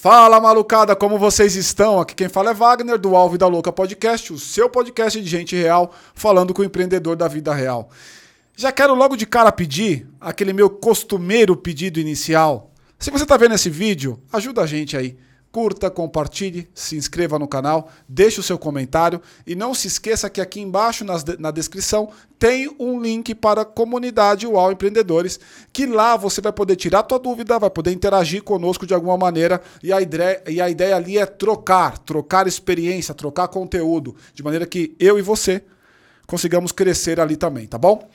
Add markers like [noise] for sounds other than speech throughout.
Fala malucada, como vocês estão? Aqui quem fala é Wagner do Alvo da Louca Podcast, o seu podcast de gente real, falando com o empreendedor da vida real. Já quero logo de cara pedir aquele meu costumeiro pedido inicial. Se você está vendo esse vídeo, ajuda a gente aí curta, compartilhe, se inscreva no canal, deixe o seu comentário e não se esqueça que aqui embaixo nas, na descrição tem um link para a comunidade UAU Empreendedores, que lá você vai poder tirar tua dúvida, vai poder interagir conosco de alguma maneira e a ideia, e a ideia ali é trocar, trocar experiência, trocar conteúdo, de maneira que eu e você consigamos crescer ali também, tá bom?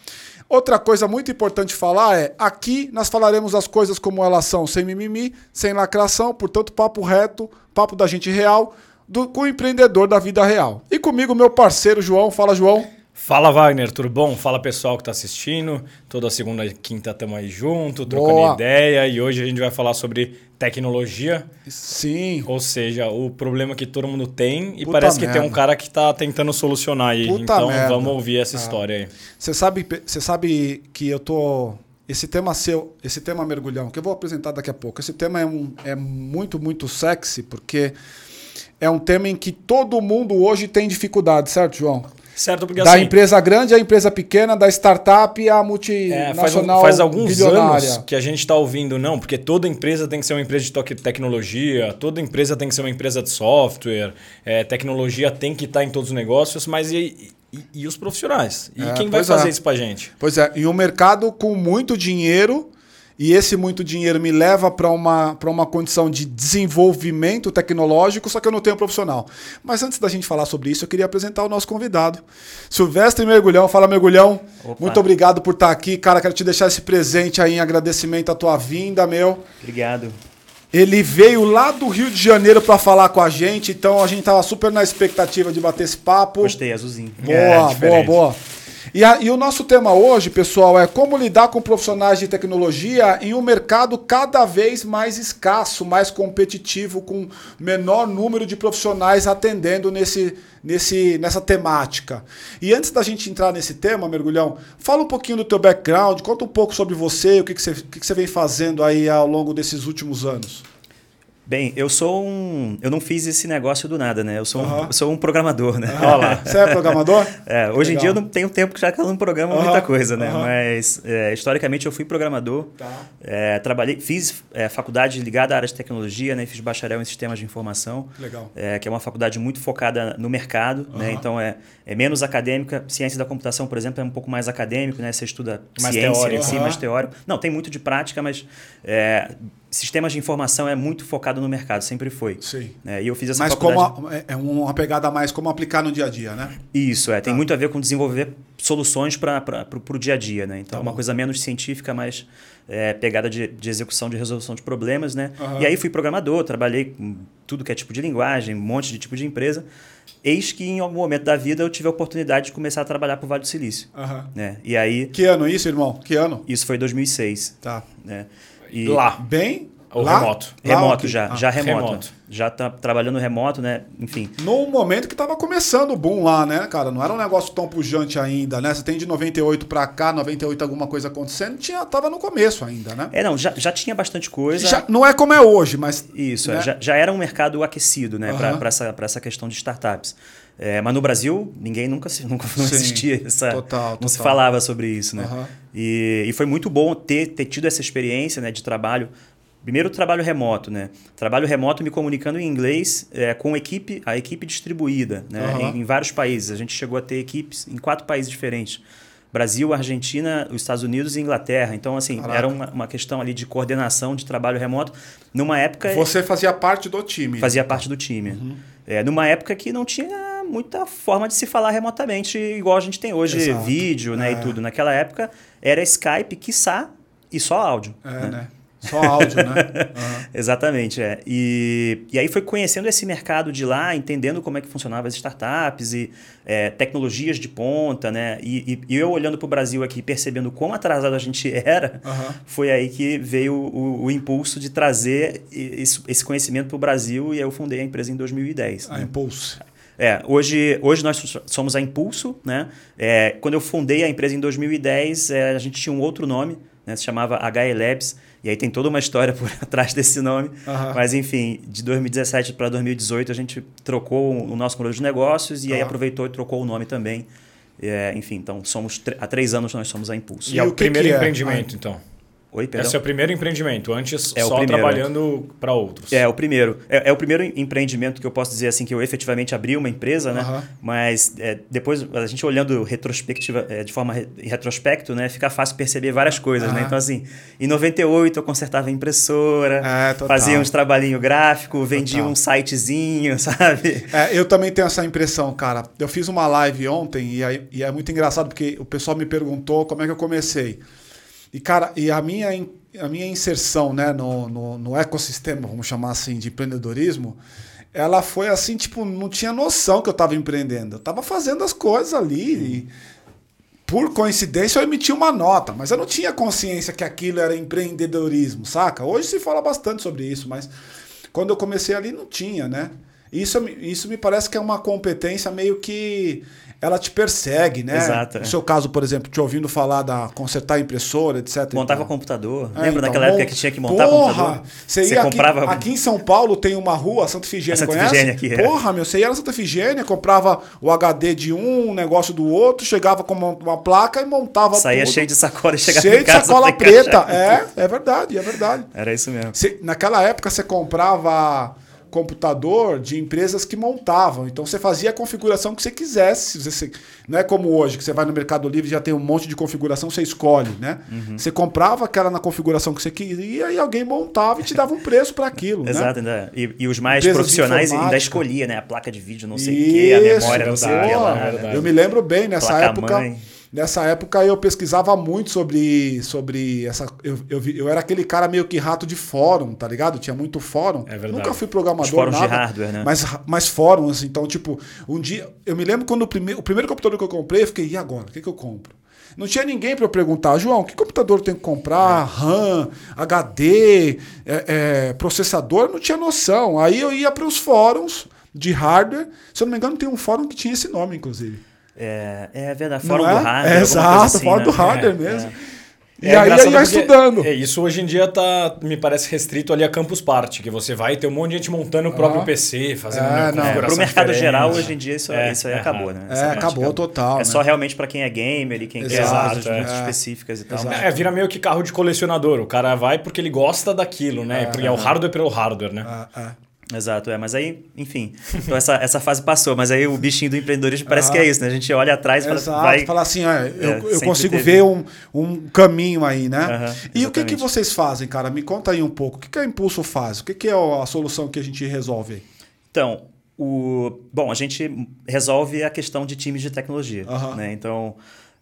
Outra coisa muito importante falar é: aqui nós falaremos as coisas como elas são, sem mimimi, sem lacração, portanto, papo reto, papo da gente real, do, com o empreendedor da vida real. E comigo, meu parceiro João. Fala, João. Fala Wagner, tudo bom? Fala pessoal que está assistindo. Toda segunda e quinta estamos aí junto, trocando Boa. ideia. E hoje a gente vai falar sobre tecnologia. Sim. Ou seja, o problema que todo mundo tem e Puta parece merda. que tem um cara que está tentando solucionar aí. Puta então merda. vamos ouvir essa ah. história aí. Você sabe, você sabe que eu tô esse tema seu, esse tema mergulhão, que eu vou apresentar daqui a pouco. Esse tema é, um, é muito, muito sexy, porque é um tema em que todo mundo hoje tem dificuldade, certo, João? Certo, porque da assim, empresa grande à empresa pequena, da startup à multinacional. É, faz, faz alguns anos que a gente está ouvindo, não, porque toda empresa tem que ser uma empresa de tecnologia, toda empresa tem que ser uma empresa de software, é, tecnologia tem que estar tá em todos os negócios, mas e, e, e os profissionais? E é, quem vai fazer é. isso para gente? Pois é, e um mercado com muito dinheiro e esse muito dinheiro me leva para uma, uma condição de desenvolvimento tecnológico, só que eu não tenho profissional. Mas antes da gente falar sobre isso, eu queria apresentar o nosso convidado, Silvestre Mergulhão. Fala, Mergulhão. Opa. Muito obrigado por estar aqui. Cara, quero te deixar esse presente aí em agradecimento à tua vinda, meu. Obrigado. Ele veio lá do Rio de Janeiro para falar com a gente, então a gente tava super na expectativa de bater esse papo. Gostei, azulzinho. Boa, é, boa, boa. E, a, e, o nosso tema hoje, pessoal, é como lidar com profissionais de tecnologia em um mercado cada vez mais escasso, mais competitivo, com menor número de profissionais atendendo nesse, nesse, nessa temática. E antes da gente entrar nesse tema, Mergulhão, fala um pouquinho do teu background, conta um pouco sobre você, o que, que, você, o que, que você vem fazendo aí ao longo desses últimos anos. Bem, eu sou um. Eu não fiz esse negócio do nada, né? Eu sou, uhum. um, sou um programador, né? Olha lá. Você é programador? [laughs] é, hoje Legal. em dia eu não tenho tempo já que eu não programo uhum. muita coisa, né? Uhum. Mas é, historicamente eu fui programador. Tá. É, trabalhei, fiz é, faculdade ligada à área de tecnologia, né? Fiz bacharel em sistemas de informação. Legal. É, que é uma faculdade muito focada no mercado, né? Então é, é menos acadêmica. Ciência da computação, por exemplo, é um pouco mais acadêmico, né? Você estuda mais ciência teórico. em si, mais teórico. Não, tem muito de prática, mas é, sistemas de informação é muito focado no mercado, sempre foi. Sim. É, e eu fiz essa Mas faculdade... como a, é, é uma pegada mais como aplicar no dia a dia, né? Isso, é. Tem tá. muito a ver com desenvolver soluções para o dia a dia, né? Então, tá uma coisa menos científica, mais é, pegada de, de, execução, de resolução de problemas, né? Uhum. E aí fui programador, trabalhei com tudo que é tipo de linguagem, um monte de tipo de empresa. Eis que em algum momento da vida eu tive a oportunidade de começar a trabalhar para o Vale do Silício. Uhum. Né? E aí... Que ano isso, irmão? Que ano? Isso foi 2006. Tá. Né? E... Lá. Bem ou Lá? remoto? Remoto já, ah, já remoto. remoto. Já tá trabalhando remoto, né? Enfim. No momento que tava começando o boom lá, né, cara? Não era um negócio tão pujante ainda, né? Você tem de 98 para cá, 98 alguma coisa acontecendo, tinha, tava no começo ainda, né? É, não, já, já tinha bastante coisa. Já, não é como é hoje, mas. Isso, é, né? já, já era um mercado aquecido, né? Uhum. Para essa, essa questão de startups. É, mas no Brasil, ninguém nunca, [laughs] nunca não Sim, existia essa. Total, total. Não se falava sobre isso, né? Uhum. E, e foi muito bom ter, ter tido essa experiência né, de trabalho Primeiro, trabalho remoto, né? Trabalho remoto me comunicando em inglês é, com equipe, a equipe distribuída né? Uhum. Em, em, vários países. A gente chegou a ter equipes em quatro países diferentes. Brasil, Argentina, os Estados Unidos e Inglaterra. Então, assim, Caraca. era uma, uma, questão ali de coordenação de trabalho remoto. Numa época... Você fazia parte do time. Fazia parte do time. Uhum. É, numa época que não tinha muita forma de se falar remotamente, igual a gente tem hoje, Exato. vídeo né, é. e tudo. Naquela época era Skype, quiçá, e só áudio. É, né? né? Só áudio, né? [laughs] Uhum. Exatamente, é. E, e aí foi conhecendo esse mercado de lá, entendendo como é que funcionavam as startups e é, tecnologias de ponta, né? E, e, e eu olhando para o Brasil aqui, percebendo quão atrasado a gente [laughs] era, uhum. foi aí que veio o, o impulso de trazer esse, esse conhecimento para o Brasil e eu fundei a empresa em 2010. A né? Impulso. É, hoje, hoje nós somos a Impulso, né? É, quando eu fundei a empresa em 2010, é, a gente tinha um outro nome, né? se chamava HE Labs, E aí tem toda uma história por [laughs] trás desse nome. Uhum. Mas, enfim, de 2017 para 2018 a gente trocou o nosso modelo de negócios e uhum. aí aproveitou e trocou o nome também. É, enfim, então somos há três anos nós somos a Impulso. E, e é o primeiro é? empreendimento, então? Oi, perdão. Esse é o primeiro empreendimento, antes é só trabalhando para outros. É, o primeiro. É, é, o primeiro empreendimento que eu posso dizer assim que eu efetivamente abri uma empresa, né? Uhum. Mas é, depois, a gente olhando retrospectiva, é, de forma re, retrospecto, né? Fica fácil perceber várias coisas, uhum. né? Então, assim, em 98 eu consertava impressora, é, fazia uns trabalhinho gráfico, vendia total. um sitezinho, [laughs] sabe? É, eu também tenho essa impressão, cara. Eu fiz uma live ontem e, e é muito engraçado porque o pessoal me perguntou como é que eu comecei. E, cara, e a minha, a minha inserção né, no, no, no ecossistema, vamos chamar assim, de empreendedorismo, ela foi assim, tipo, não tinha noção que eu estava empreendendo. Eu estava fazendo as coisas ali e, por coincidência, eu emiti uma nota, mas eu não tinha consciência que aquilo era empreendedorismo, saca? Hoje se fala bastante sobre isso, mas quando eu comecei ali não tinha, né? Isso, isso me parece que é uma competência meio que ela te persegue, né? Exato. No seu caso, por exemplo, te ouvindo falar da consertar impressora, etc. Montava então. computador. É, Lembra então, daquela época que tinha que montar porra, computador? Você, ia aqui, comprava... aqui em São Paulo tem uma rua, Santa Figênia, Santa conhece? Figênia aqui, é. Porra, meu, você ia na Santa Figênia, comprava o HD de um, um negócio do outro, chegava com uma, uma placa e montava Saía tudo. cheio de sacola e chegava Cheio de sacola preta. É, é verdade, é verdade. Era isso mesmo. Você, naquela época você comprava computador de empresas que montavam. Então você fazia a configuração que você quisesse. Você, não é como hoje, que você vai no Mercado Livre e já tem um monte de configuração, você escolhe, né? Uhum. Você comprava aquela na configuração que você queria e alguém montava e te dava um preço para aquilo. Né? Exato, né? e, e, os mais Empresas profissionais ainda escolhia, né? A placa de vídeo, não sei o quê, a memória, não sei o. Eu me lembro bem nessa placa época. Mãe. Nessa época eu pesquisava muito sobre, sobre essa. Eu, eu, eu, era aquele cara meio que rato de fórum, tá ligado? Tinha muito fórum. É verdade. Nunca fui programador. Os fóruns nada, de hardware, né? Mas, mas fóruns, então, tipo, um dia. Eu me lembro quando o, prime, o primeiro computador que eu comprei, eu fiquei, e agora? O que, que eu compro? Não tinha ninguém para eu perguntar, João, que computador eu tenho que comprar? RAM, HD, é, é, processador? Não tinha noção. Aí eu ia para os fóruns de hardware. Se eu não me engano, tem um fórum que tinha esse nome, inclusive. É, é verdade, fórum é? do hardware. É, exato, assim, fórum né? do hardware é, mesmo. É. E é aí ia é estudando. É, isso hoje em dia tá, me parece restrito ali a Campus Party, que você vai ter um monte de gente montando o próprio ah. PC, fazendo é, não. Para o mercado geral, hoje em dia, isso, é, isso aí é, acabou, né? É, acabou total. É né? só realmente para quem é gamer e quem Exato, quer coisas muito específicas e tal. É, vira meio que carro de colecionador. O cara vai porque ele gosta daquilo, né? porque é o hardware pelo hardware, né? Exato, é. Mas aí, enfim, então essa, essa fase passou. Mas aí o bichinho do empreendedorismo parece que é isso, né? A gente olha atrás e fala, Exato, vai... fala assim, ah, eu, é, eu consigo teve. ver um, um caminho aí, né? Uhum, e o que, que vocês fazem, cara? Me conta aí um pouco. O que, que a Impulso faz? O que, que é a solução que a gente resolve? Então, o... bom, a gente resolve a questão de times de tecnologia. Uhum. Né? Então,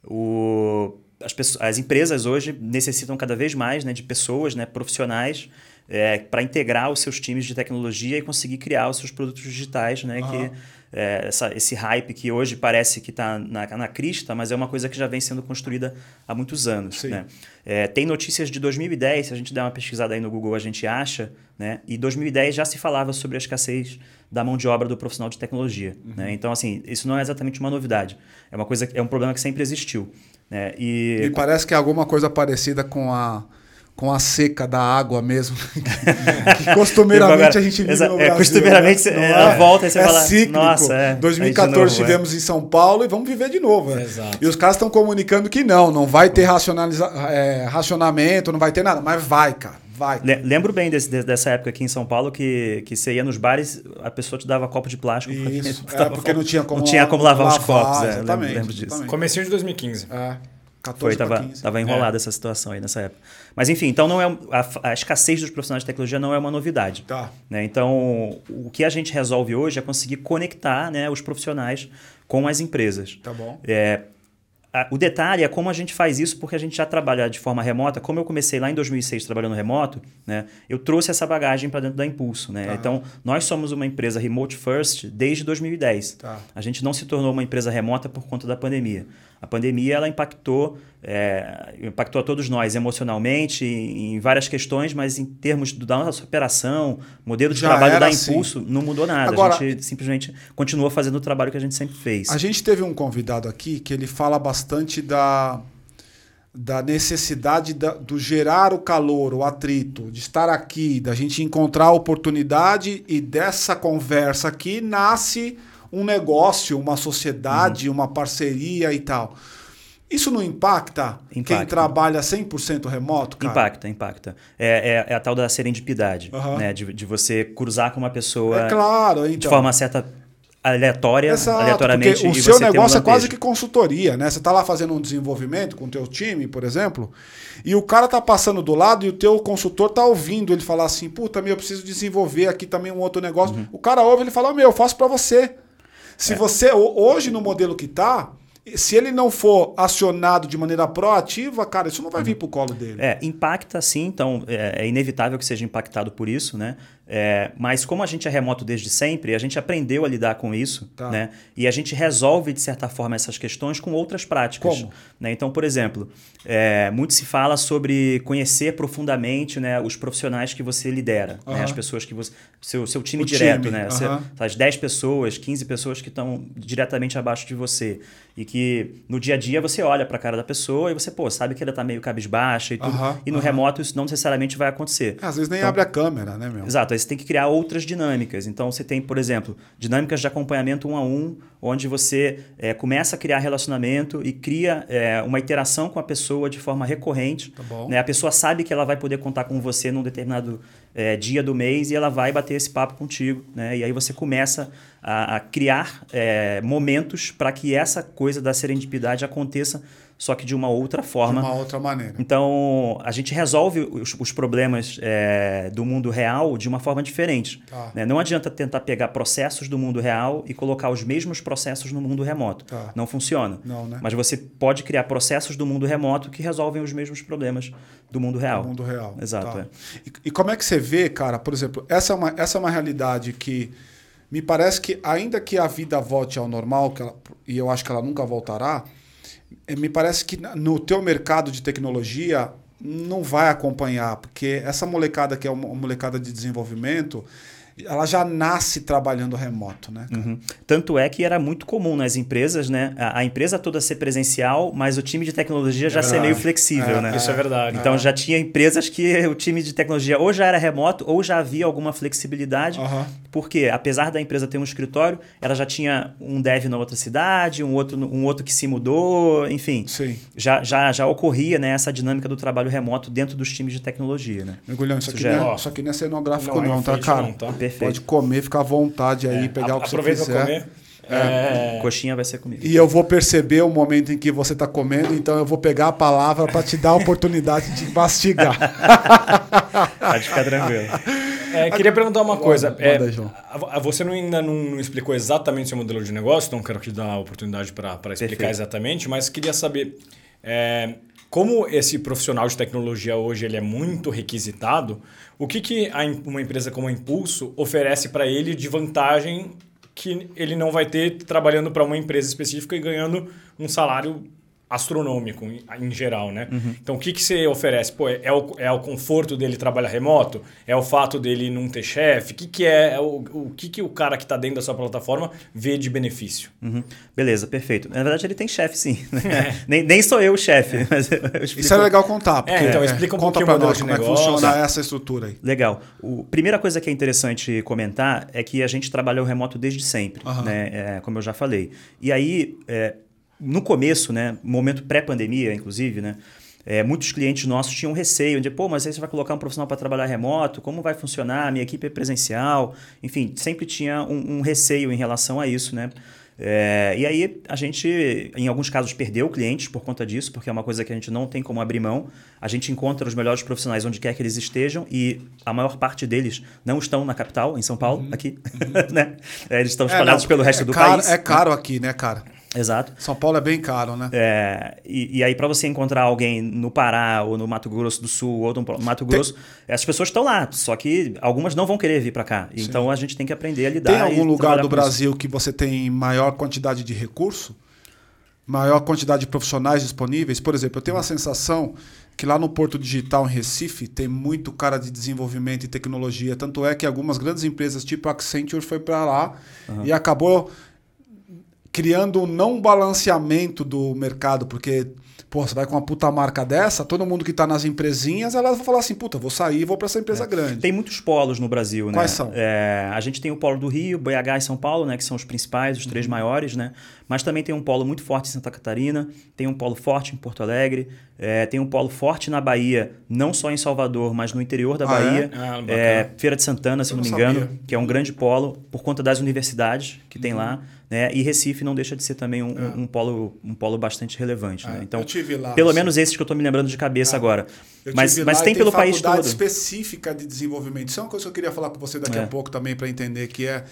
o... as, pessoas, as empresas hoje necessitam cada vez mais né, de pessoas, né, profissionais é, para integrar os seus times de tecnologia e conseguir criar os seus produtos digitais, né? Uhum. Que, é, essa, esse hype que hoje parece que está na, na crista, mas é uma coisa que já vem sendo construída há muitos anos. Né? É, tem notícias de 2010, se a gente der uma pesquisada aí no Google, a gente acha, né? e 2010 já se falava sobre a escassez da mão de obra do profissional de tecnologia. Uhum. Né? Então, assim, isso não é exatamente uma novidade. É uma coisa, é um problema que sempre existiu. Né? E, e parece que é alguma coisa parecida com a com a seca da água mesmo. [laughs] [laughs] que costumeiramente a gente vive no é, Brasil. Costumeiramente né? ela é, volta e você é fala, cíclico. nossa, é. 2014 novo, tivemos é. em São Paulo e vamos viver de novo. Né? E os caras estão comunicando que não, não vai ter racionaliza é, racionamento, não vai ter nada, mas vai, cara. Vai. Lembro bem desse, dessa época aqui em São Paulo que, que você ia nos bares, a pessoa te dava copo de plástico. Isso, [laughs] porque, é, porque não tinha como, não tinha como lavar, lavar os copos. É, exatamente, lembro, lembro disso. Exatamente. Comecinho de 2015. É. 14 Foi, tava, 15. tava enrolada é. essa situação aí nessa época. Mas enfim, então não é a, a, escassez dos profissionais de tecnologia não é uma novidade. Tá. Né? Então, o que a gente resolve hoje é conseguir conectar né, os profissionais com as empresas. Tá bom. É, a, o detalhe é como a gente faz isso, porque a gente já trabalha de forma remota. Como eu comecei lá em 2006 trabalhando remoto, né, eu trouxe essa bagagem para dentro da Impulso. Né? Tá. Então, nós somos uma empresa remote first desde 2010. Tá. A gente não se tornou uma empresa remota por conta da pandemia. A pandemia ela impactou, é, impactou a todos nós emocionalmente em, em, várias questões, mas em termos da nossa operação, modelo de Já trabalho da assim. Impulso, assim. não mudou nada. Agora, a gente simplesmente continua fazendo o trabalho que a gente sempre fez. A gente teve um convidado aqui que ele fala bastante da da necessidade da, do gerar o calor, o atrito, de estar aqui, da gente encontrar a oportunidade e dessa conversa aqui nasce um negócio, uma sociedade, uhum. uma parceria e tal. Isso não impacta, impacta. quem trabalha 100% remoto, cara? Impacta, impacta. É, é, é, a tal da serendipidade, uhum. né? De, de você cruzar com uma pessoa é claro, então. de forma certa aleatória, Exato, aleatoriamente. o seu negócio um é quase que consultoria, né? Você está lá fazendo um desenvolvimento com o teu time, por exemplo, e o cara tá passando do lado e o teu consultor tá ouvindo ele falar assim, puta, meu, eu preciso desenvolver aqui também um outro negócio. Uhum. O cara ouve ele fala, meu, eu faço para você. Se é. você, hoje no modelo que tá, se ele não for acionado de maneira proativa, cara, isso não vai uhum. vir pro colo dele. É, impacta sim, então é, é inevitável que seja impactado por isso, né? É, mas como a gente é remoto desde sempre, a gente aprendeu a lidar com isso, tá. né? E a gente resolve, de certa forma, essas questões com outras práticas. Como? Né? Então, por exemplo, é, muito se fala sobre conhecer profundamente né, os profissionais que você lidera, uhum. né? as pessoas que você. Seu, seu time o direto, time. né? Uhum. as 10 pessoas, 15 pessoas que estão diretamente abaixo de você. E que no dia a dia você olha para a cara da pessoa e você, pô, sabe que ela está meio cabisbaixa e tudo. Uhum. E no remoto isso não necessariamente vai acontecer. Às vezes nem então, abre a câmera, né, meu? Exato. Aí você tem que criar outras dinâmicas. Então você tem, por exemplo, dinâmicas de acompanhamento um a um, onde você é, começa a criar relacionamento e cria é, uma interação com a pessoa de forma recorrente. Tá né? A pessoa sabe que ela vai poder contar com você num determinado é, dia do mês e ela vai bater esse papo contigo. Né? E aí você começa a, a criar momentos para que essa coisa da serendipidade aconteça só que de uma outra forma. De uma outra maneira. Então, a gente resolve os, os problemas é, do mundo real de uma forma diferente. Tá. Né? Não adianta tentar pegar processos do mundo real e colocar os mesmos processos no mundo remoto. Tá. Não funciona. Não, né? Mas você pode criar processos do mundo remoto que resolvem os mesmos problemas do mundo real. Do mundo real. Exato. Tá. É. E, e como é que você vê, cara, por exemplo, essa é uma, essa é uma realidade que me parece que, ainda que a vida volte ao normal, ela, e eu acho que ela nunca voltará, me parece que no teu mercado de tecnologia não vai acompanhar, porque essa molecada que é uma molecada de desenvolvimento, ela já nasce trabalhando remoto, né? Uhum. Tanto é que era muito comum nas empresas, né? A, a, empresa toda ser presencial, mas o time de tecnologia já é ser meio flexível, é, né? Isso é verdade. Então é. já tinha empresas que o time de tecnologia ou já era remoto ou já havia alguma flexibilidade, uhum. porque apesar da empresa ter um escritório, ela já tinha um dev na outra cidade, um outro, um outro que se mudou, enfim. Sim. Já, já, já ocorria né, essa dinâmica do trabalho remoto dentro dos times de tecnologia, né? Mergulhão, isso, isso, aqui, não é, isso aqui não é cenográfico não, não tá, cara? Não, tá? Perfeito. Pode comer, ficar à vontade aí, é, pegar a, o que você quiser. Comer. É. Coxinha vai ser comigo. E eu vou perceber o momento em que você está comendo, então eu vou pegar a palavra para te dar a oportunidade de mastigar. [laughs] Pode ficar tranquilo. É, queria perguntar uma coisa. É, você não, ainda não, não, explicou exatamente seu modelo de negócio, não quero te dar a oportunidade para explicar Perfeito. exatamente, mas queria saber. É, como esse profissional de tecnologia hoje ele é muito requisitado, o que, que a, uma empresa como a Impulso oferece para ele de vantagem que ele não vai ter trabalhando para uma empresa específica e ganhando um salário astronômico em, geral, né? Uhum. Então, o que, que você oferece? Pô, é, o, é o conforto dele trabalhar remoto? É o fato dele não ter chefe? O que, que é, é o, o que, que o cara que está dentro da sua plataforma vê de benefício? Uhum. Beleza, perfeito. Na verdade, ele tem chefe, sim. Né? [laughs] É. nem, nem sou eu o chefe. É. [laughs] Mas eu, eu Isso é legal contar. Porque, é, então, explica um conta para nós como é que funciona essa estrutura aí. Legal. A primeira coisa que é interessante comentar é que a gente trabalhou remoto desde sempre, uhum. né? como eu já falei. E aí, no começo, né, momento pré-pandemia, inclusive, né, é, muitos clientes nossos tinham receio de, pô, mas aí você vai colocar um profissional para trabalhar remoto, como vai funcionar? Minha equipe é presencial, enfim, sempre tinha um, um receio em relação a isso, né? É, e aí a gente, em alguns casos, perdeu clientes por conta disso, porque é uma coisa que a gente não tem como abrir mão. A gente encontra os melhores profissionais onde quer que eles estejam e a maior parte deles não estão na capital, em São Paulo, uhum, aqui. Uhum. [laughs] né? É, eles estão espalhados é, não, pelo resto é do caro, país. É caro aqui, né, cara? Exato. São Paulo é bem caro, né? É, e, e aí, para você encontrar alguém no Pará, ou no Mato Grosso do Sul, ou no Mato Grosso, tem... essas pessoas estão lá, só que algumas não vão querer vir para cá. Sim. Então a gente tem que aprender a lidar. Tem algum lugar do Brasil isso. que você tem maior quantidade de recurso? Maior quantidade de profissionais disponíveis? Por exemplo, eu tenho uma sensação que lá no Porto Digital em Recife tem muito cara de desenvolvimento e tecnologia. Tanto é que algumas grandes empresas, tipo a Accenture, foi para lá uhum. e acabou criando um não balanceamento do mercado, porque Pô, você vai com uma puta marca dessa, todo mundo que tá nas empresinhas, elas vão falar assim, puta, vou sair e vou para essa empresa é. grande. Tem muitos polos no Brasil, né? Quais são? É, a gente tem o polo do Rio, BH e São Paulo, né? Que são os principais, os uhum. três maiores, né? Mas também tem um polo muito forte em Santa Catarina, tem um polo forte em Porto Alegre, é, tem um polo forte na Bahia, não só em Salvador, mas no interior da ah, Bahia. É? Ah, é, Feira de Santana, se não, não me engano, que é um grande polo, por conta das universidades que uhum. tem lá. Né? E Recife não deixa de ser também um, é. um, polo, um polo bastante relevante. Né? É, então, lá, pelo menos esses que eu estou me lembrando de cabeça é. agora. Mas, mas tem, tem pelo país todo. específica de desenvolvimento. Isso é uma coisa que eu queria falar com você daqui a pouco também para entender que é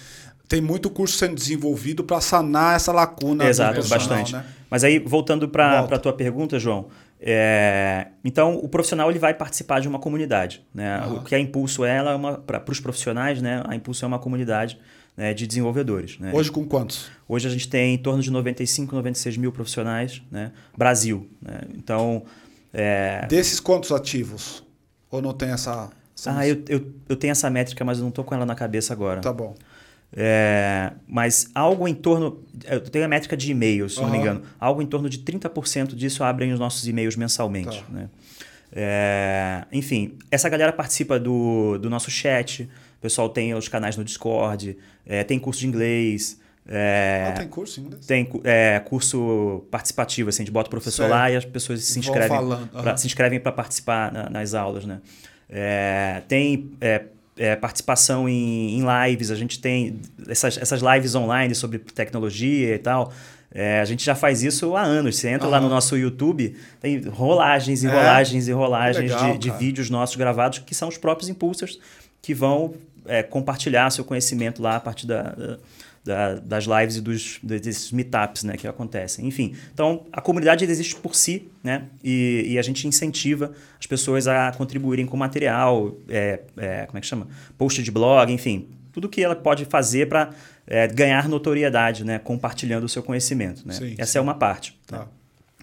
tem muito curso sendo desenvolvido para sanar essa lacuna. Exato, bastante. Né? Mas aí, voltando para a tua pergunta, João, é, então o profissional ele vai participar de uma comunidade. Né? Uhum. O que a Impulso é, ela é para os profissionais, né? a Impulso é uma comunidade né, de desenvolvedores. Né? Hoje com quantos? Hoje a gente tem em torno de 95, 96 mil profissionais, né? Brasil. Né? Então. É... Desses quantos ativos? Ou não tem essa. essa ah, eu, eu, eu tenho essa métrica, mas eu não estou com ela na cabeça agora. Tá bom. É, mas algo em torno. Eu tenho a métrica de e-mails, se uhum. não me engano. Algo em torno de 30% disso abrem os nossos e-mails mensalmente. Tá. Né? É, enfim, essa galera participa do, do nosso chat. O pessoal tem os canais no Discord, é, tem curso de inglês. É, ah, tem curso em inglês? Tem é, curso participativo, assim, a gente bota o professor certo. lá e as pessoas se inscrevem, uhum. pra, se inscrevem para participar na, nas aulas. Né? É, tem é, participação em, em, lives, a gente tem essas, essas lives online sobre tecnologia e tal. É, a gente já faz isso há anos. Você entra uhum. lá no nosso YouTube, tem rolagens e é? rolagens e rolagens legal, de, de vídeos nossos gravados que são os próprios impulsors que vão é, compartilhar seu conhecimento lá a partir da, da, da, das lives e dos, desses meetups né, que acontecem. Enfim, então a comunidade existe por si né, e, e a gente incentiva as pessoas a contribuírem com material, é, é, como é que chama? Post de blog, enfim, tudo que ela pode fazer para é, ganhar notoriedade, né, compartilhando o seu conhecimento. Né? Sim, Essa sim. é uma parte. Tá. Né?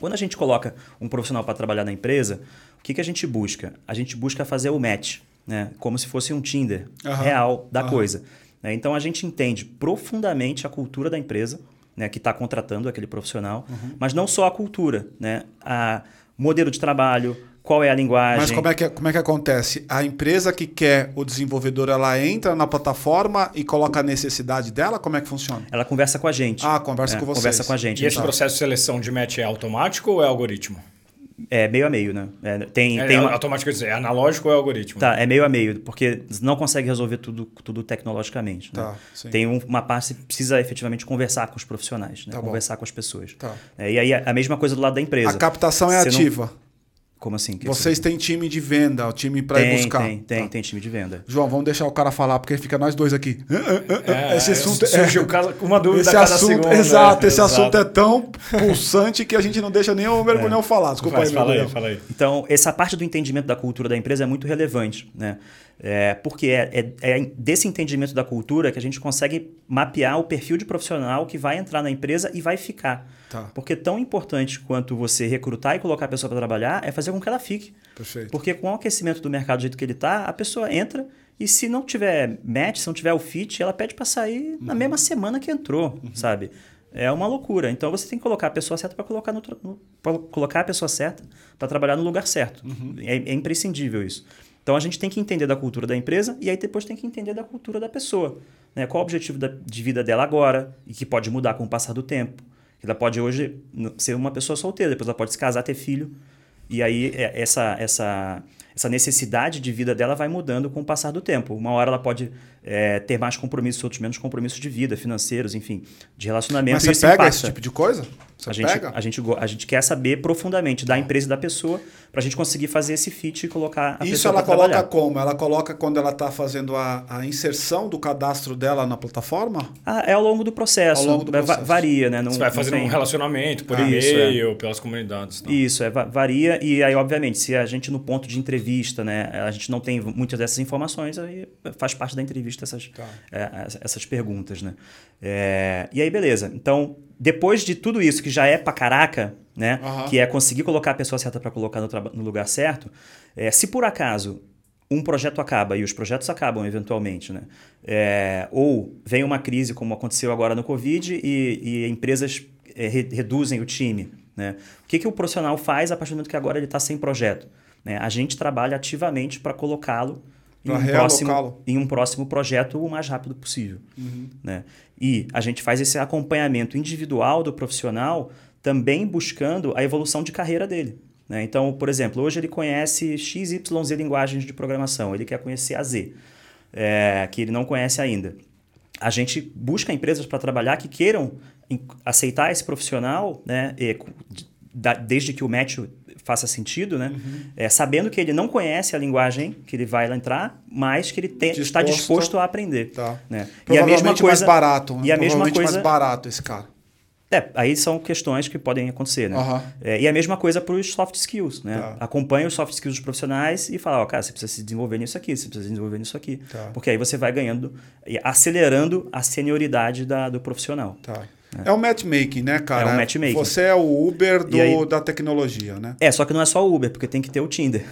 Quando a gente coloca um profissional para trabalhar na empresa, o que, que a gente busca? A gente busca fazer o match né? como se fosse um Tinder uhum. real da uhum. coisa. Né? Então a gente entende profundamente a cultura da empresa né, que está contratando aquele profissional, uhum. mas não só a cultura, né? a modelo de trabalho, qual é a linguagem. Mas como é, que, como é que acontece? A empresa que quer o desenvolvedor, ela entra na plataforma e coloca a necessidade dela? Como é que funciona? Ela conversa com a gente. Ah, conversa é, com vocês. Conversa com a gente. E esse processo de seleção de match é automático ou é algoritmo? É meio a meio, né? É, tem, é, tem uma... automático é analógico ou é algoritmo? Tá, é meio a meio, porque não consegue resolver tudo, tudo tecnologicamente. Né? Tá, sim. Tem um, uma parte que precisa efetivamente conversar com os profissionais, né? Tá conversar bom. com as pessoas. Tá. É, e aí a mesma coisa do lado da empresa. A captação é Você ativa. Não... Como assim? Vocês têm time de venda, o time para ir buscar. Tem, tem, tá. tem time de venda. João, vamos deixar o cara falar, porque fica nós dois aqui. É, esse assunto surgiu é, uma dúvida esse cada assunto, segundo. Exato, esse exato. assunto é tão pulsante que a gente não deixa nem o mergulhão é. falar. Desculpa Mas, aí, fala aí, fala aí. Então, essa parte do entendimento da cultura da empresa é muito relevante, né? É, porque é, é, é, desse entendimento da cultura que a gente consegue mapear o perfil de profissional que vai entrar na empresa e vai ficar. Tá. Porque tão importante quanto você recrutar e colocar a pessoa para trabalhar é fazer com que ela fique. Perfeito. Porque com o aquecimento do mercado do jeito que ele está, a pessoa entra e se não tiver match, se não tiver o fit, ela pede para sair uhum. na mesma semana que entrou, uhum. sabe? É uma loucura. Então você tem que colocar a pessoa certa para colocar, no, colocar a pessoa certa para trabalhar no lugar certo. Uhum. É, é imprescindível isso. Então a gente tem que entender da cultura da empresa e aí depois tem que entender da cultura da pessoa. Né? Qual o objetivo da, de vida dela agora e que pode mudar com o passar do tempo. Ela pode hoje ser uma pessoa solteira, depois ela pode se casar, ter filho. E aí é, essa, essa, essa necessidade de vida dela vai mudando com o passar do tempo. Uma hora ela pode é, ter mais compromissos, outros menos compromissos de vida, financeiros, enfim, de relacionamento. Mas você pega impacta. esse tipo de coisa? Você a, gente, pega? A, gente, a gente quer saber profundamente da empresa e da pessoa para a gente conseguir fazer esse fit e colocar a Isso ela coloca trabalhar. como? Ela coloca quando ela está fazendo a, a, inserção do cadastro dela na plataforma? Ah, é ao longo do processo. Ao longo do processo. varia, né? Não, Você vai fazendo tem... um relacionamento por ah, e-mail, é. pelas comunidades. Não. Isso, é, varia. E aí, obviamente, se a gente no ponto de entrevista, né, a gente não tem muitas dessas informações, aí faz parte da entrevista essas, tá. é, essas perguntas, né? É, e aí, beleza. Então, depois de tudo isso, que já é pra caraca, né? Uhum. Que é conseguir colocar a pessoa certa para colocar no, no, lugar certo. É, se por acaso um projeto acaba, e os projetos acabam eventualmente, né? É, ou vem uma crise, como aconteceu agora no Covid, e, e empresas é, re, reduzem o time. Né? O que, que o profissional faz a partir do momento que agora ele está sem projeto? Né? A gente trabalha ativamente para colocá-lo em, um próximo, em um próximo projeto o mais rápido possível. Uhum. Né? E a gente faz esse acompanhamento individual do profissional também buscando a evolução de carreira dele. Né? Então, por exemplo, hoje ele conhece XYZ linguagens de programação, ele quer conhecer a Z, é, que ele não conhece ainda. A gente busca empresas para trabalhar que queiram aceitar esse profissional, né, e, desde que o match faça sentido, né? Uhum. É, sabendo que ele não conhece a linguagem que ele vai entrar, mas que ele tem, disposto, está disposto a aprender. Tá. Né? E a mesma coisa mais barato. Né? E a mesma coisa mais barato esse cara. É, aí são questões que podem acontecer, né? Uhum. É, e a mesma coisa para os soft skills, né? Tá. Acompanha os soft skills dos profissionais e fala, ó, cara, você precisa se desenvolver nisso aqui, você precisa se desenvolver nisso aqui. Tá. Porque aí você vai ganhando, acelerando a senioridade da, do profissional. Tá. É. é o matchmaking, né, cara? É o matchmaking. Você é o Uber do, aí, da tecnologia, né? É, só que não é só o Uber, porque tem que ter o Tinder.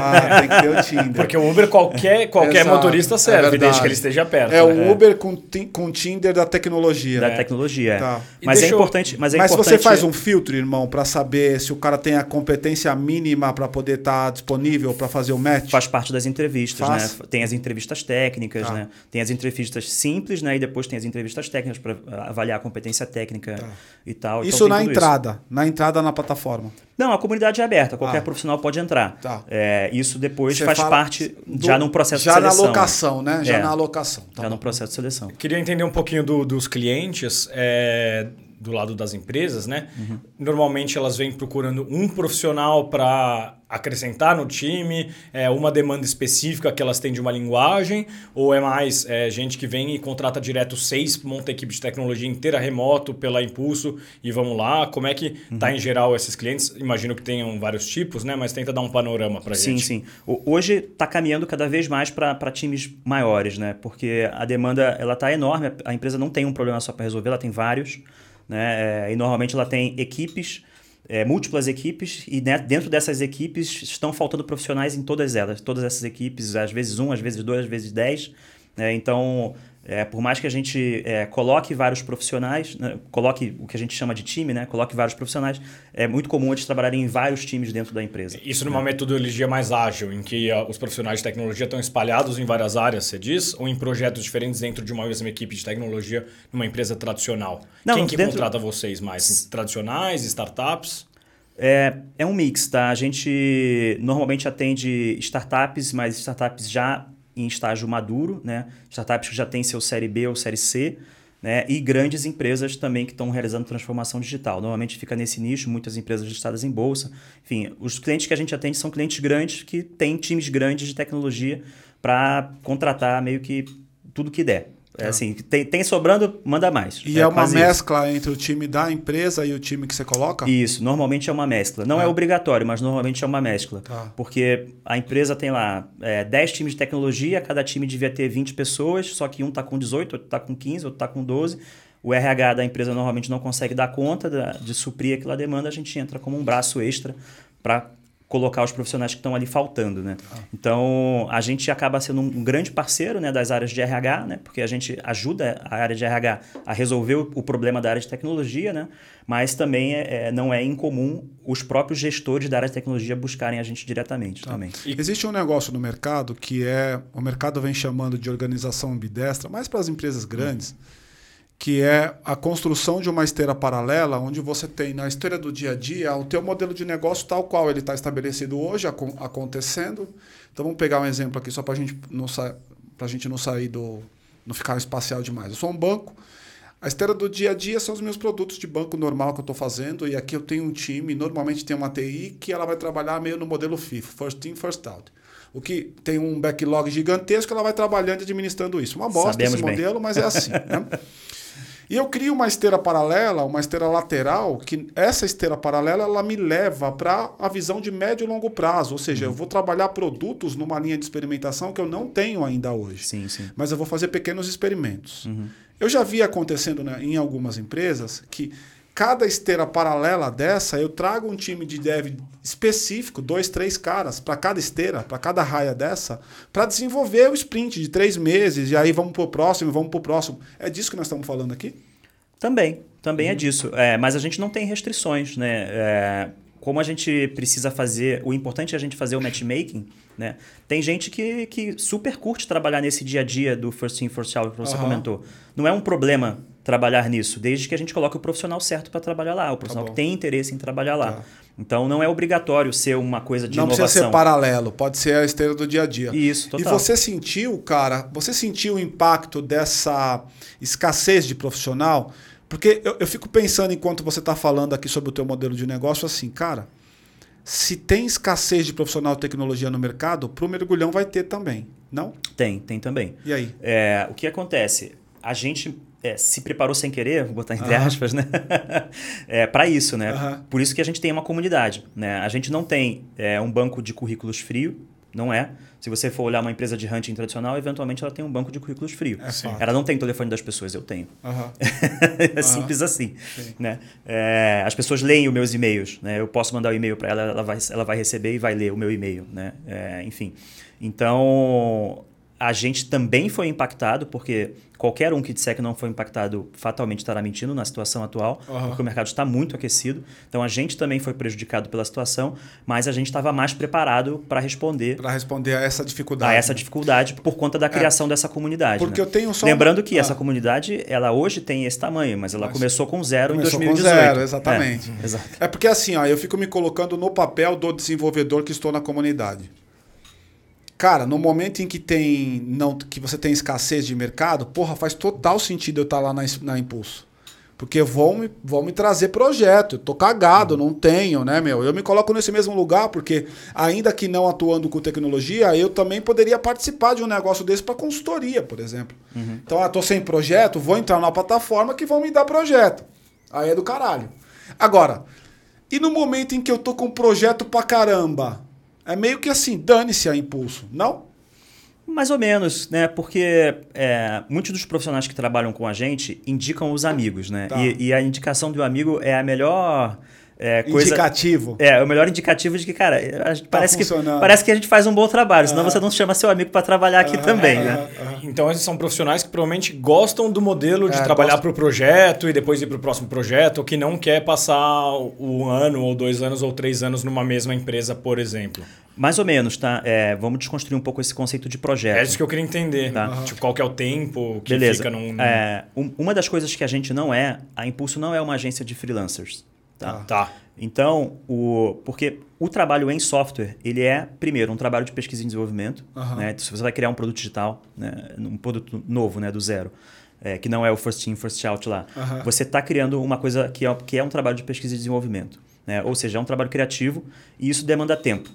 Ah, tem que ter o Tinder. Porque o Uber, qualquer, qualquer motorista é serve, é desde que ele esteja perto. É né? o Uber com, com Tinder da tecnologia. Da né? tecnologia, é. Tá. Mas, é importante, mas é mas importante... você faz um filtro, irmão, para saber se o cara tem a competência mínima para poder estar tá disponível para fazer o match? Faz parte das entrevistas, Faz. né? Tem as entrevistas técnicas, tá. né? Tem as entrevistas simples, né? E depois tem as entrevistas técnicas para avaliar a competência técnica tá. e tal. Então isso então, na entrada, isso. na entrada na plataforma. Não, a comunidade é aberta, qualquer ah. profissional pode entrar. Tá. É, isso depois Você faz parte do, já num processo de seleção. Já na alocação, né? Já é, na alocação. Tá já bom. no processo de seleção. Queria entender um pouquinho do, dos clientes. É, do lado das empresas, né? Uhum. Normalmente elas vêm procurando um profissional para acrescentar no time, é uma demanda específica que elas têm de uma linguagem, ou é mais é, gente que vem e contrata direto seis, monta a equipe de tecnologia inteira remoto pela Impulso e vamos lá. Como é que uhum. tá em geral esses clientes? Imagino que tenham vários tipos, né? Mas tenta dar um panorama para gente. Sim, sim. Hoje está caminhando cada vez mais para times maiores, né? Porque a demanda ela tá enorme. A empresa não tem um problema só para resolver, ela tem vários. Né? É, e normalmente ela tem equipes, é, múltiplas equipes, e dentro dessas equipes estão faltando profissionais em todas elas. Todas essas equipes, às vezes um, às vezes dois, às vezes dez. Né? Então, é, por mais que a gente é, coloque vários profissionais, né, coloque o que a gente chama de time, né, coloque vários profissionais, é muito comum eles trabalharem em vários times dentro da empresa. Isso numa né? metodologia mais ágil, em que uh, os profissionais de tecnologia estão espalhados em várias áreas, você diz? Ou em projetos diferentes dentro de uma mesma equipe de tecnologia numa empresa tradicional? Não, Quem que dentro... contrata vocês mais? Tradicionais, startups? É, é um mix, tá? A gente normalmente atende startups, mas startups já em estágio maduro, né? startups que já têm seu série B ou série C, né? e grandes empresas também que estão realizando transformação digital. Normalmente fica nesse nicho, muitas empresas listadas em bolsa. Enfim, os clientes que a gente atende são clientes grandes que têm times grandes de tecnologia para contratar meio que tudo que der. É tá. assim, tem, tem sobrando, manda mais. E é, é uma mescla isso. entre o time da empresa e o time que você coloca? Isso, normalmente é uma mescla. Não é, é obrigatório, mas normalmente é uma mescla. Tá. Porque a empresa tem lá é, 10 times de tecnologia, cada time devia ter 20 pessoas, só que um está com 18, outro está com 15, outro está com 12. O RH da empresa normalmente não consegue dar conta de, de suprir aquela demanda, a gente entra como um braço extra para colocar os profissionais que estão ali faltando, né? Ah. Então, a gente acaba sendo um grande parceiro né, das áreas de RH, né? Porque a gente ajuda a área de RH a resolver o, o problema da área de tecnologia, né? Mas também é, é, não é incomum os próprios gestores da área de tecnologia buscarem a gente diretamente tá. também. E... Existe um negócio no mercado que é... O mercado vem chamando de organização ambidestra, mais para as empresas grandes, hum que é a construção de uma esteira paralela, onde você tem na esteira do dia a dia o teu modelo de negócio tal qual ele está estabelecido hoje, ac acontecendo. Então vamos pegar um exemplo aqui só para gente não a gente não sair do não ficar espacial demais. Eu sou um banco. A esteira do dia a dia são os meus produtos de banco normal que eu estou fazendo e aqui eu tenho um time, normalmente tem uma TI que ela vai trabalhar meio no modelo FIFO, first in, first out. O que tem um backlog gigantesco, ela vai trabalhando e administrando isso. Uma bosta Sabemos esse bem. modelo, mas é assim. né? [laughs] E eu crio uma esteira paralela, uma esteira lateral, que essa esteira paralela ela me leva para a visão de médio e longo prazo. Ou seja, uhum. eu vou trabalhar produtos numa linha de experimentação que eu não tenho ainda hoje. Sim, sim. Mas eu vou fazer pequenos experimentos. Uhum. Eu já vi acontecendo né, em algumas empresas que cada esteira paralela dessa, eu trago um time de dev específico, dois, três caras, para cada esteira, para cada raia dessa, para desenvolver o sprint de três meses, e aí vamos para o próximo, vamos para o próximo. É disso que nós estamos falando aqui? Também, também é uhum. é disso. É, mas a gente não tem restrições, né? É, como a gente precisa fazer, o importante é a gente fazer o matchmaking, né? Tem gente que, que super curte trabalhar nesse dia a dia do first in, first out que você uhum. comentou. Não é um problema trabalhar nisso, desde que a gente coloque o profissional certo para trabalhar lá, o profissional tá que tem interesse em trabalhar lá. Tá. Então não é obrigatório ser uma coisa de não inovação. Não precisa ser paralelo, pode ser a esteira do dia a dia. Isso, total. E você sentiu, cara, você sentiu o impacto dessa escassez de profissional? Porque eu, eu fico pensando enquanto você está falando aqui sobre o teu modelo de negócio, assim, cara, se tem escassez de profissional de tecnologia no mercado, para o mergulhão vai ter também, não? Tem, tem também. E aí? É, o que acontece? A gente é, se preparou sem querer, vou botar entre uhum. aspas, né? [laughs] é, para isso, né? Uhum. Por isso que a gente tem uma comunidade. Né? A gente não tem é, um banco de currículos frio, não é. Se você for olhar uma empresa de hunting tradicional, eventualmente ela tem um banco de currículos frio. É ela não tem o telefone das pessoas, eu tenho. Uhum. [laughs] é simples assim. Né? É, as pessoas leem os meus e-mails. Né? Eu posso mandar o um e-mail para ela, ela vai, ela vai receber e vai ler o meu e-mail. Né? É, enfim. Então, a gente também foi impactado, porque qualquer um que disser que não foi impactado fatalmente estará mentindo na situação atual, uhum. porque o mercado está muito aquecido. Então a gente também foi prejudicado pela situação, mas a gente estava mais preparado para responder. Para responder a essa dificuldade. A essa dificuldade por conta da é. criação é. dessa comunidade. Porque né? eu tenho só. Lembrando que ah. essa comunidade, ela hoje tem esse tamanho, mas ela mas começou com zero começou em 2018. Com zero, exatamente. É, é porque assim, ó, eu fico me colocando no papel do desenvolvedor que estou na comunidade. Cara, no momento em que tem não que você tem escassez de mercado, porra, faz total sentido eu estar tá lá na, na Impulso. Porque vão me, vão me trazer projeto. Eu tô cagado, não tenho, né, meu? Eu me coloco nesse mesmo lugar porque, ainda que não atuando com tecnologia, eu também poderia participar de um negócio desse para consultoria, por exemplo. Uhum. Então, eu tô sem projeto, vou entrar na plataforma que vão me dar projeto. Aí é do caralho. Agora, e no momento em que eu tô com projeto pra caramba? É meio que assim, dane-se a impulso, não? Mais ou menos, né? Porque é, muitos dos profissionais que trabalham com a gente indicam os amigos, né? Tá. E, e, a indicação do amigo é a melhor é, coisa, indicativo. É, o melhor indicativo de que, cara, tá parece, que, parece que a gente faz um bom trabalho, senão você não chama seu amigo para trabalhar aqui também, né? Então, esses são profissionais que provavelmente gostam do modelo de é, trabalhar para o projeto e depois ir para o próximo projeto, ou que não quer passar um ano, ou dois anos, ou três anos numa mesma empresa, por exemplo. Mais ou menos, tá? É, vamos desconstruir um pouco esse conceito de projeto. É isso que eu queria entender. Tá? Uhum. Tipo, qual que é o tempo que Beleza. fica num... É, um, uma das coisas que a gente não é, a Impulso não é uma agência de freelancers. Tá. tá. Então, o, porque o trabalho em software, ele é, primeiro, um trabalho de pesquisa e desenvolvimento. Uhum. Né? Então, se você vai criar um produto digital, né? um produto novo, né? do zero, é, que não é o first in, first out lá, uhum. você está criando uma coisa que é, que é um trabalho de pesquisa e desenvolvimento. Né? Ou seja, é um trabalho criativo e isso demanda tempo.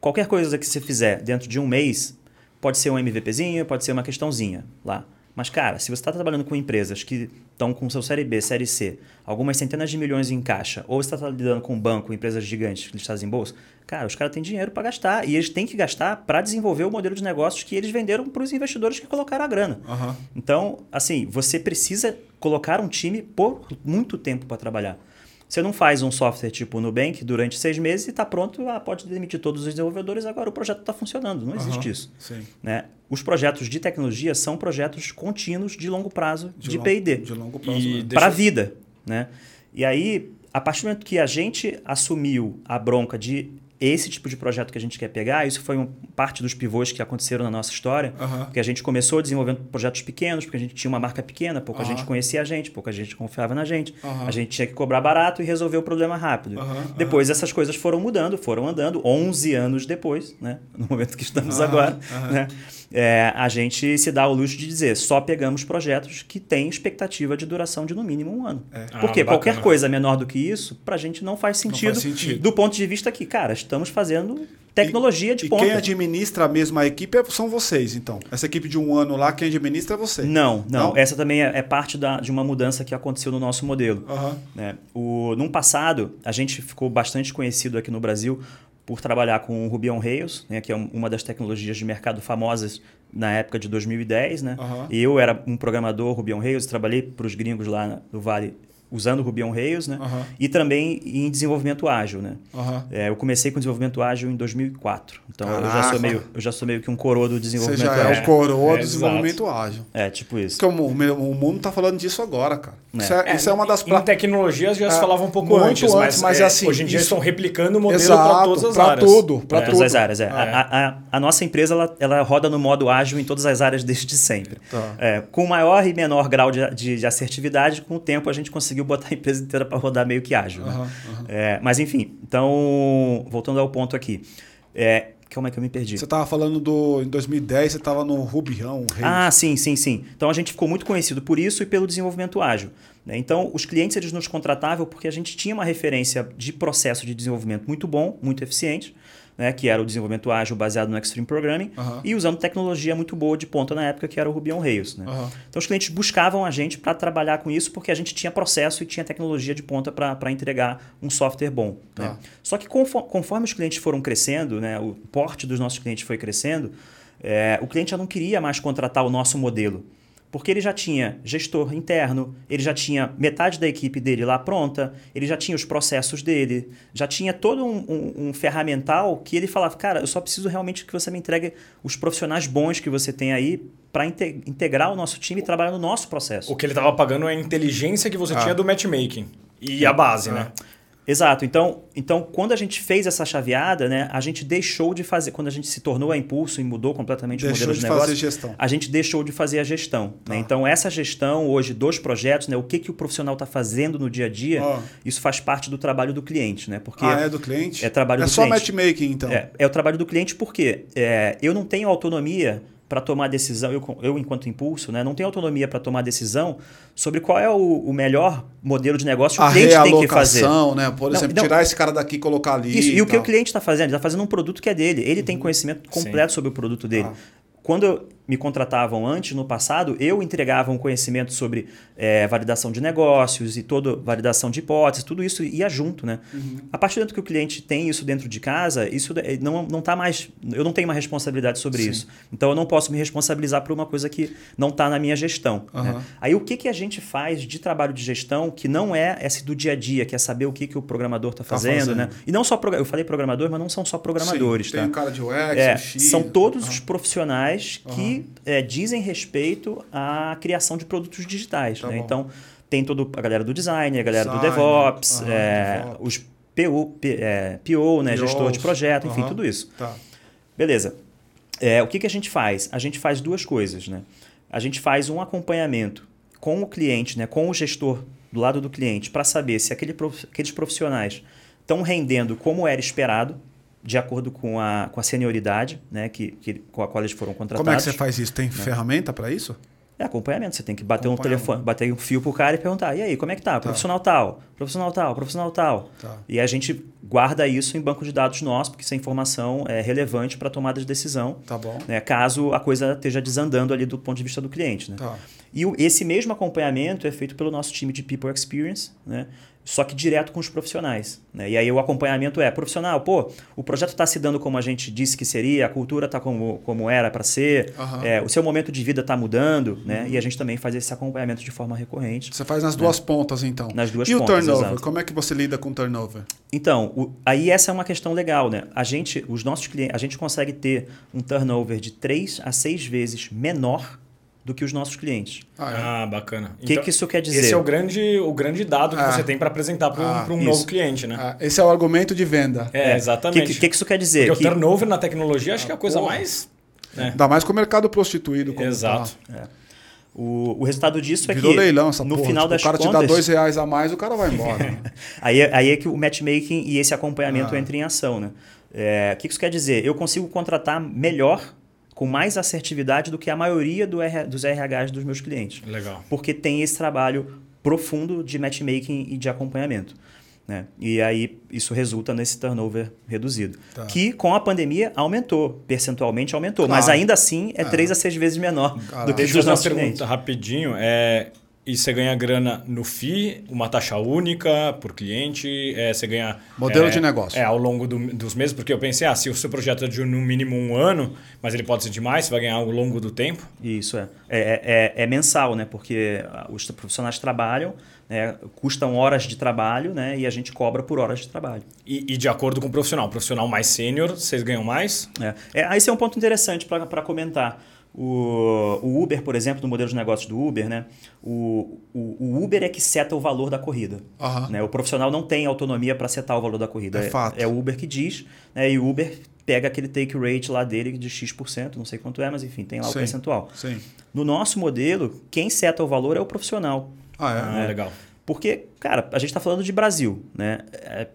Qualquer coisa que você fizer dentro de um mês, pode ser um MVPzinho, pode ser uma questãozinha lá. Mas, cara, se você está trabalhando com empresas que estão com seu Série B, Série C, algumas centenas de milhões em caixa, ou você está lidando com um banco, empresas gigantes listadas em bolsa, cara, os caras têm dinheiro para gastar. E eles têm que gastar para desenvolver o modelo de negócios que eles venderam para os investidores que colocaram a grana. Uhum. Então, assim, você precisa colocar um time por muito tempo para trabalhar. Você não faz um software tipo Nubank durante seis meses e está pronto, ah, pode demitir todos os desenvolvedores, agora o projeto está funcionando. Não existe isso. Sim. Né? Os projetos de tecnologia são projetos contínuos de longo prazo de, de P&D. De longo prazo. Para a vida. Né? E aí, a partir do momento que a gente assumiu a bronca de esse tipo de projeto que a gente quer pegar, isso foi um, parte dos pivôs que aconteceram na nossa história, uhum. porque a gente começou desenvolvendo projetos pequenos, porque a gente tinha uma marca pequena, pouca uhum. gente conhecia a gente, pouca gente confiava na gente, uhum. a gente tinha que cobrar barato e resolver o problema rápido. Depois essas coisas foram mudando, foram andando, 11 anos depois, né? no momento que estamos agora, né? É, a gente se dá o luxo de dizer, só pegamos projetos que têm expectativa de duração de no mínimo um ano. É. Porque ah, qualquer coisa menor do que isso, para a gente não faz, sentido, não faz sentido do ponto de vista que, cara, estamos fazendo tecnologia de e ponta. E quem administra a mesma equipe é, são vocês, então. Essa equipe de um ano lá, quem administra é você. Não, não. não? Essa também é, é, parte da, de uma mudança que aconteceu no nosso modelo. Uhum. Né? O, num passado, a gente ficou bastante conhecido aqui no Brasil por trabalhar com o Ruby on Rails, né, que é uma das tecnologias de mercado famosas na época de 2010. Né? Uhum. Eu era um programador Ruby on Rails, trabalhei para os gringos lá no Vale usando o Ruby on Rails, né? Uhum. E também em desenvolvimento ágil, né? Uhum. É, eu comecei com desenvolvimento ágil em 2004. Então eu já, sou meio, eu já sou meio que um coroa do desenvolvimento Você já ágil. é o coroa é, do desenvolvimento exato. ágil. É, tipo isso. Porque o, o mundo tá falando disso agora, cara. É. Isso, é, isso é uma das... Pra... Em tecnologias já se é, falava um pouco antes, antes, mas, mas é, assim, hoje em dia isso... estão replicando o modelo para todas as pra áreas. Tudo, pra tudo. Todas as áreas, é. A, a, a, nossa empresa, ela, ela roda no modo ágil em todas as áreas desde sempre. Tá. com maior e menor grau de, de, de assertividade, com o tempo a gente conseguiu botar a empresa inteira para rodar meio que ágil. Né? Uhum, uhum. É, mas enfim, então, voltando ao ponto aqui. É, como é que eu me perdi? Você estava falando do. Em 2010, você estava no Rubião. Ah, sim, sim, sim. Então a gente ficou muito conhecido por isso e pelo desenvolvimento ágil. Né? Então, os clientes eles nos contratavam porque a gente tinha uma referência de processo de desenvolvimento muito bom, muito eficiente né, que era o desenvolvimento ágil baseado no Extreme Programming, uhum. e usando tecnologia muito boa de ponta na época, que era o Ruby on Rails. Né? Uhum. Então, os clientes buscavam a gente para trabalhar com isso, porque a gente tinha processo e tinha tecnologia de ponta para entregar um software bom. Né? Uhum. Só que conforme, conforme, os clientes foram crescendo, né, o porte dos nossos clientes foi crescendo, é, o cliente já não queria mais contratar o nosso modelo. Porque ele já tinha gestor interno, ele já tinha metade da equipe dele lá pronta, ele já tinha os processos dele, já tinha todo um, um, um ferramental que ele falava, cara, eu só preciso realmente que você me entregue os profissionais bons que você tem aí para integrar o nosso time e trabalhar no nosso processo. O que ele estava pagando é a inteligência que você ah. tinha do matchmaking. E a base, ah. né? Exato. Então, então, quando a gente fez essa chaveada, né, a gente deixou de fazer. Quando a gente se tornou a impulso e mudou completamente deixou o modelo de, de negócio, fazer gestão. a gente deixou de fazer a gestão. Né? Ah. Então, essa gestão hoje dos projetos, né, o que, que o profissional está fazendo no dia a dia, ah. isso faz parte do trabalho do cliente. Né? Porque ah, é do cliente? É trabalho é do cliente. É só matchmaking, então. É, é o trabalho do cliente porque é, eu não tenho autonomia para tomar decisão, eu, eu enquanto impulso, né, não tenho autonomia para tomar decisão sobre qual é o, o, melhor modelo de negócio que a o cliente tem que fazer. né? Por não, exemplo, não, tirar esse cara daqui e colocar ali. Isso, e, e o que o cliente está fazendo? Ele está fazendo um produto que é dele. Ele uhum. tem conhecimento completo Sim. sobre o produto dele. Ah. Quando me contratavam antes, no passado, eu entregava um conhecimento sobre é, validação de negócios e toda validação de hipóteses, tudo isso ia junto, né? Uhum. A partir do momento que o cliente tem isso dentro de casa, isso não, não tá mais. Eu não tenho uma responsabilidade sobre Sim. isso. Então eu não posso me responsabilizar por uma coisa que não está na minha gestão. Uhum. Né? Aí o que, que a gente faz de trabalho de gestão que não é esse do dia a dia, que é saber o que, que o programador está fazendo, tá fazendo, né? E não só eu falei programador, mas não são só programadores. Sim, tem tá? um cara de UX, é, São todos uhum. os profissionais que é, dizem respeito à criação de produtos digitais. Tá né? Então, tem toda a galera do design, a galera design, do DevOps, é, DevOps. os PO, P, é, PO, né, gestor de projeto, enfim, tudo isso. Tá. Beleza. É, o que, que a gente faz? A gente faz duas coisas. Né? A gente faz um acompanhamento com o cliente, né, com o gestor do lado do cliente, para saber se aquele, aqueles profissionais estão rendendo como era esperado, de acordo com a, com a senioridade né, que, que, com a qual eles foram contratados. Como é que você faz isso? Tem né? ferramenta para isso? É acompanhamento. Você tem que bater um telefone, bater um fio pro cara e perguntar: e aí, como é que tá? tá. Profissional tal, profissional tal, profissional tal. Tá. E a gente guarda isso em banco de dados nosso, porque essa informação é relevante para tomada de decisão. Tá bom. Né, caso a coisa esteja desandando ali do ponto de vista do cliente. Né? Tá. E o, esse mesmo acompanhamento é feito pelo nosso time de People Experience, né? Só que direto com os profissionais. Né? E aí o acompanhamento é profissional, pô, o projeto está se dando como a gente disse que seria, a cultura está como, como era para ser, uhum. é, o seu momento de vida está mudando, né? Uhum. E a gente também faz esse acompanhamento de forma recorrente. Você faz nas né? duas pontas, então. Nas duas e pontas. E o turnover? Exato. Como é que você lida com o turnover? Então, o, aí essa é uma questão legal, né? A gente, os nossos clientes, a gente consegue ter um turnover de 3 a 6 vezes menor do que os nossos clientes. Ah, é. ah bacana. O que, então, que isso quer dizer? Esse é o grande, o grande dado que ah. você tem para apresentar para um, ah, um novo cliente, né? Ah, esse é o argumento de venda. É, é. exatamente. O que, que, que, isso quer dizer? Porque que... o turnover na tecnologia acho que é a coisa mais... Né? Ainda mais com o mercado prostituído. Como Exato. Tá. É. O, o resultado disso Virou é que leilão essa no porra. final tipo, das o cara contas, te dá dois reais a mais, o cara vai embora. [laughs] aí, é, aí é que o matchmaking e esse acompanhamento ah. entram em ação, né? É, o que isso quer dizer? Eu consigo contratar melhor com mais assertividade do que a maioria do R, dos RHs dos meus clientes. Legal. Porque tem esse trabalho profundo de matchmaking e de acompanhamento. Né? E aí isso resulta nesse turnover reduzido. Tá. Que com a pandemia aumentou, percentualmente aumentou, claro. mas ainda assim é, é. 3 a 6 vezes menor Caralho. do que os nossos clientes. pergunta rapidinho. É, E você ganha grana no FII, uma taxa única por cliente, é, você ganha... Modelo é, de negócio. É, ao longo do, dos meses, porque eu pensei, ah, se o seu projeto é de no mínimo um ano, mas ele pode ser de mais, você vai ganhar ao longo do tempo. Isso, é. É, é, é mensal, né? Porque os profissionais trabalham, né? custam horas de trabalho né? e a gente cobra por horas de trabalho. E, e de acordo com o profissional. O profissional mais sênior, vocês ganham mais? É. É, esse é um ponto interessante para comentar. O, o, Uber, por exemplo, no modelo de negócios do Uber, né? O, o, o Uber é que seta o valor da corrida. Uhum. Né? O profissional não tem autonomia para setar o valor da corrida. É, fato. é o Uber que diz, né? e o Uber pega aquele take rate lá dele de X%, não sei quanto é, mas enfim, tem lá sim, o percentual. Sim. No nosso modelo, quem seta o valor é o profissional. Ah, é? Ah, legal. Porque, cara, a gente está falando de Brasil, né? É,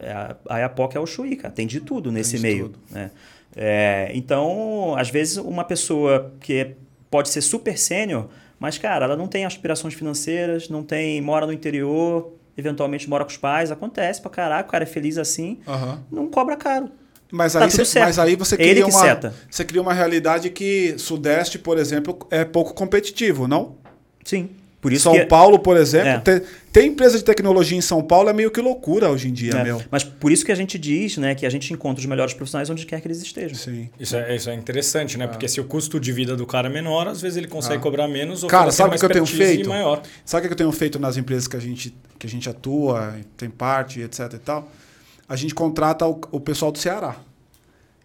é, a Iapoc é o Chuí, cara. Tem de tudo nesse tem meio. Tudo. Né? É, então, às vezes, uma pessoa que pode ser super sênior, mas, cara, ela não tem aspirações financeiras, não tem, mora no interior, eventualmente mora com os pais, acontece pra caraca, o cara é feliz assim, uhum. não cobra caro. Mas aí, tá cê, mas aí você cria, uma, você cria uma realidade que Sudeste, por exemplo, é pouco competitivo, não? Sim. Por isso São que... Paulo, por exemplo, é. tem, tem, empresa de tecnologia em São Paulo, é meio que loucura hoje em dia, é. meu. Mas por isso que a gente diz né, que a gente encontra os melhores profissionais onde quer que eles estejam. Sim. Isso é, isso é interessante, né? É. Porque se o custo de vida do cara é menor, às vezes ele consegue ah. cobrar menos ou Cara, sabe o que eu tenho feito? Maior. Sabe o que eu tenho feito nas empresas que a gente, que a gente atua, tem parte, etc e tal? A gente contrata o, o pessoal do Ceará.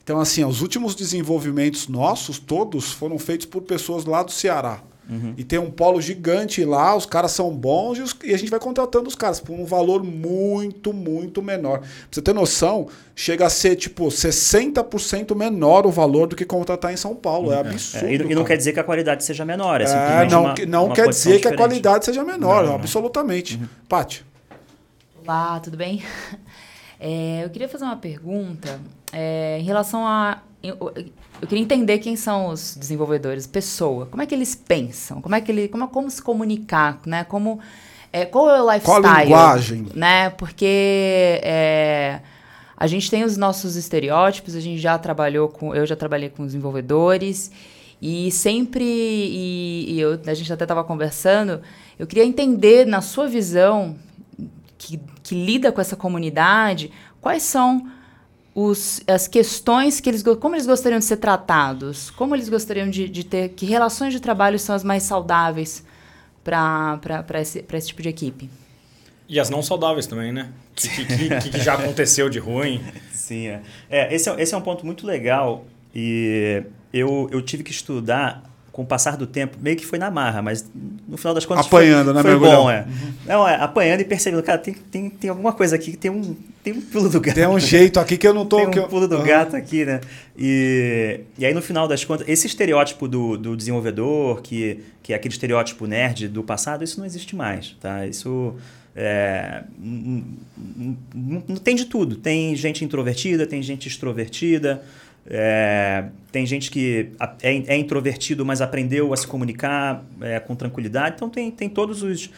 Então, assim, os últimos desenvolvimentos nossos, todos, foram feitos por pessoas lá do Ceará. Uhum. E tem um polo gigante lá, os caras são bons e, os, e, a gente vai contratando os caras por um valor muito, muito menor. Pra você ter noção, chega a ser tipo 60% menor o valor do que contratar em São Paulo. É, é absurdo. É, e, e, não quer dizer que a qualidade seja menor, é, é não, uma, não uma quer dizer que a qualidade seja menor, não, não. absolutamente. Uhum. Paty. Olá, tudo bem? [laughs] É, eu queria fazer uma pergunta é, em relação a eu, queria entender quem são os desenvolvedores, pessoa. Como é que eles pensam? Como é que ele, como, como se comunicar, né? Como é, qual é o lifestyle? Qual a linguagem? Né? Porque é, a gente tem os nossos estereótipos. A gente já trabalhou com, eu já trabalhei com desenvolvedores e sempre e, e eu, a gente até estava conversando. Eu queria entender na sua visão que, que lida com essa comunidade, quais são os, as questões que eles como eles gostariam de ser tratados, como eles gostariam de, de ter, que relações de trabalho são as mais saudáveis para esse, esse tipo de equipe. E as não saudáveis também, né? [laughs] O que, que, que, já aconteceu de ruim? Sim, é. é esse, é, esse é um ponto muito legal e eu, eu tive que estudar com o passar do tempo, meio que foi na marra, mas no final das contas apanhando, foi, né, foi bom, é. Uhum. Não, é, apanhando e percebendo, cara, tem, tem, tem alguma coisa aqui que tem um, tem um pulo do gato. Tem um jeito aqui que eu não tô... Tem um eu... pulo do uhum. gato aqui, né? E, e aí, no final das contas, esse estereótipo do, do desenvolvedor, que, que é aquele estereótipo nerd do passado, isso não existe mais, tá? Isso... É, não tem de tudo. Tem gente introvertida, tem gente extrovertida, é, tem gente que é, é, introvertido, mas aprendeu a se comunicar é, com tranquilidade. Então tem, tem todos os.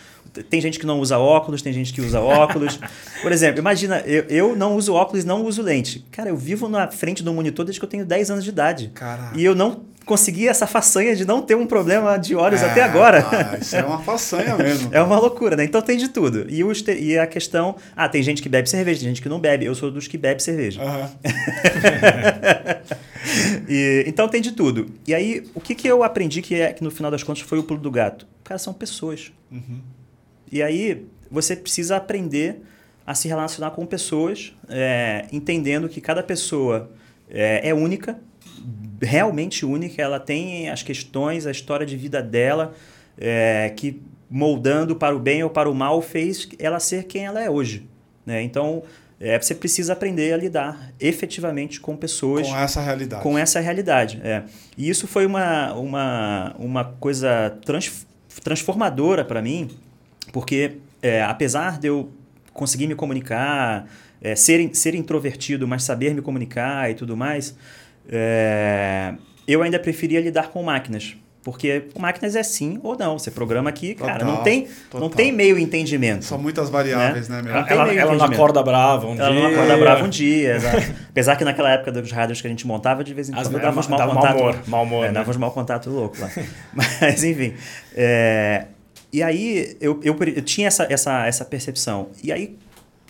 Tem gente que não usa óculos, tem gente que usa óculos. [laughs] Por exemplo, imagina, eu, eu não uso óculos não uso lente. Cara, eu vivo na frente do monitor desde que eu tenho 10 anos de idade. Caraca. E eu não consegui essa façanha de não ter um problema de olhos é, até agora. Ah, isso é uma façanha [laughs] mesmo. é uma loucura, né? Então tem de tudo. E, o, e a questão. Ah, tem gente que bebe cerveja, tem gente que não bebe. Eu sou dos que bebe cerveja. Uhum. [laughs] e, então tem de tudo. E aí, o que, que eu aprendi que, é, que no final das contas foi o pulo do gato? Cara, são pessoas. Uhum. E aí, você precisa aprender a se relacionar com pessoas, é, entendendo que cada pessoa é, é única realmente única, ela tem as questões, a história de vida dela, é, que moldando para o bem ou para o mal fez ela ser quem ela é hoje. Né? Então, é, você precisa aprender a lidar efetivamente com pessoas. Com essa realidade. Com essa realidade. É. E isso foi uma, uma, uma coisa trans, transformadora para mim, porque é, apesar de eu conseguir me comunicar, é, ser, ser introvertido, mas saber me comunicar e tudo mais, é, eu ainda preferia lidar com máquinas. Porque máquinas é sim ou não. Você programa aqui, cara, não tem, não tem meio entendimento. São muitas variáveis, né? né ela, ela, ela não acorda brava um ela dia. Ela não acorda brava um dia, Apesar que naquela época dos rádios que a gente montava, de vez em quando dava uns mau contato. Mal humor, mal humor, é, né? Dava uns mau contato louco lá. [laughs] Mas, enfim. É, E aí eu, eu, eu, tinha essa, essa, essa percepção. E aí,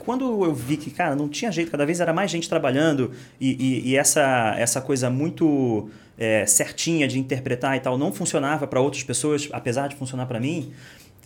quando eu vi que, cara, não tinha jeito, cada vez era mais gente trabalhando e, e, e essa, essa coisa muito é, certinha de interpretar e tal não funcionava para outras pessoas, apesar de funcionar para mim,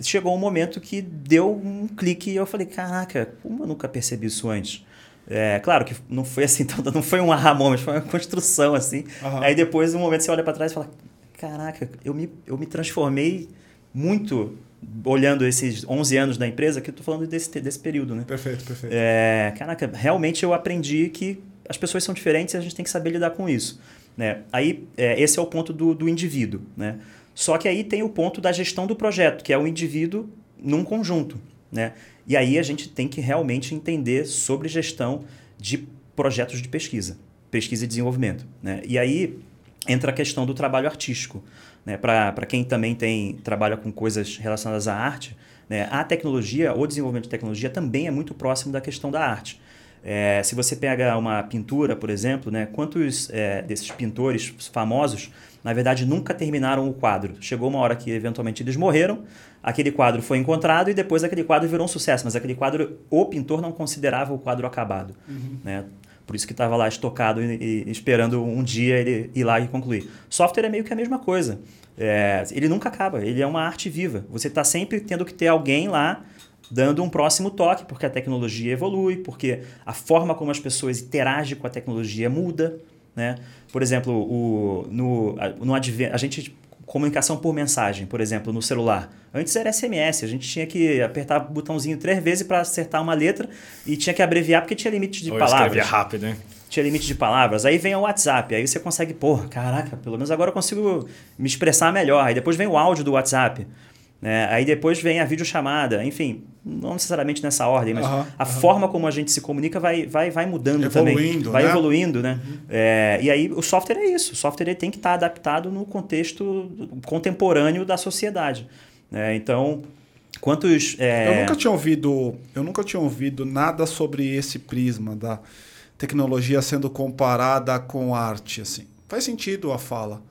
chegou um momento que deu um clique e eu falei, caraca, como eu nunca percebi isso antes? É, claro que não foi assim, [laughs] não foi um aha moment, foi uma construção assim. Uhum. Aí depois, um momento, você olha para trás e fala, caraca, eu me, eu me transformei muito olhando esses 11 anos da empresa, que eu tô falando desse, desse período, né? Perfeito, perfeito. É, caraca, realmente eu aprendi que as pessoas são diferentes e a gente tem que saber lidar com isso. Né? Aí, é, esse é o ponto do, do indivíduo, né? Só que aí tem o ponto da gestão do projeto, que é o indivíduo num conjunto. Né? E aí a gente tem que realmente entender sobre gestão de projetos de pesquisa, pesquisa e desenvolvimento. Né? E aí entra a questão do trabalho artístico. Né? Para quem também tem trabalha com coisas relacionadas à arte, né? a tecnologia, o desenvolvimento de tecnologia também é muito próximo da questão da arte. É, se você pega uma pintura, por exemplo, né, quantos é, desses pintores famosos, na verdade, nunca terminaram o quadro? Chegou uma hora que, eventualmente, eles morreram, aquele quadro foi encontrado e depois aquele quadro virou um sucesso, mas aquele quadro, o pintor não considerava o quadro acabado. Uhum. Né? Por isso que estava lá estocado e, e, esperando um dia ele ir lá e concluir. Software é meio que a mesma coisa. É, ele nunca acaba, ele é uma arte viva. Você está sempre tendo que ter alguém lá dando um próximo toque, porque a tecnologia evolui, porque a forma como as pessoas interagem com a tecnologia muda. Né? Por exemplo, o, no, no a gente comunicação por mensagem, por exemplo, no celular. Antes era SMS, a gente tinha que apertar o botãozinho três vezes para acertar uma letra e tinha que abreviar porque tinha limite de Ou palavras. rápido, hein? Tinha limite de palavras. Aí vem o WhatsApp, aí você consegue, porra, caraca, pelo menos agora eu consigo me expressar melhor. Aí depois vem o áudio do WhatsApp. Né? Aí depois vem a videochamada, enfim, não necessariamente nessa ordem, mas uhum, a uhum. forma como a gente se comunica vai, vai, vai mudando evoluindo, também. Vai né? evoluindo, né? Uhum. É, e aí o software é isso. O software tem que estar adaptado no contexto contemporâneo da sociedade. Né? Então, quantos. É... Eu nunca tinha ouvido. Eu nunca tinha ouvido nada sobre esse prisma da tecnologia sendo comparada com arte. Assim. Faz sentido a fala.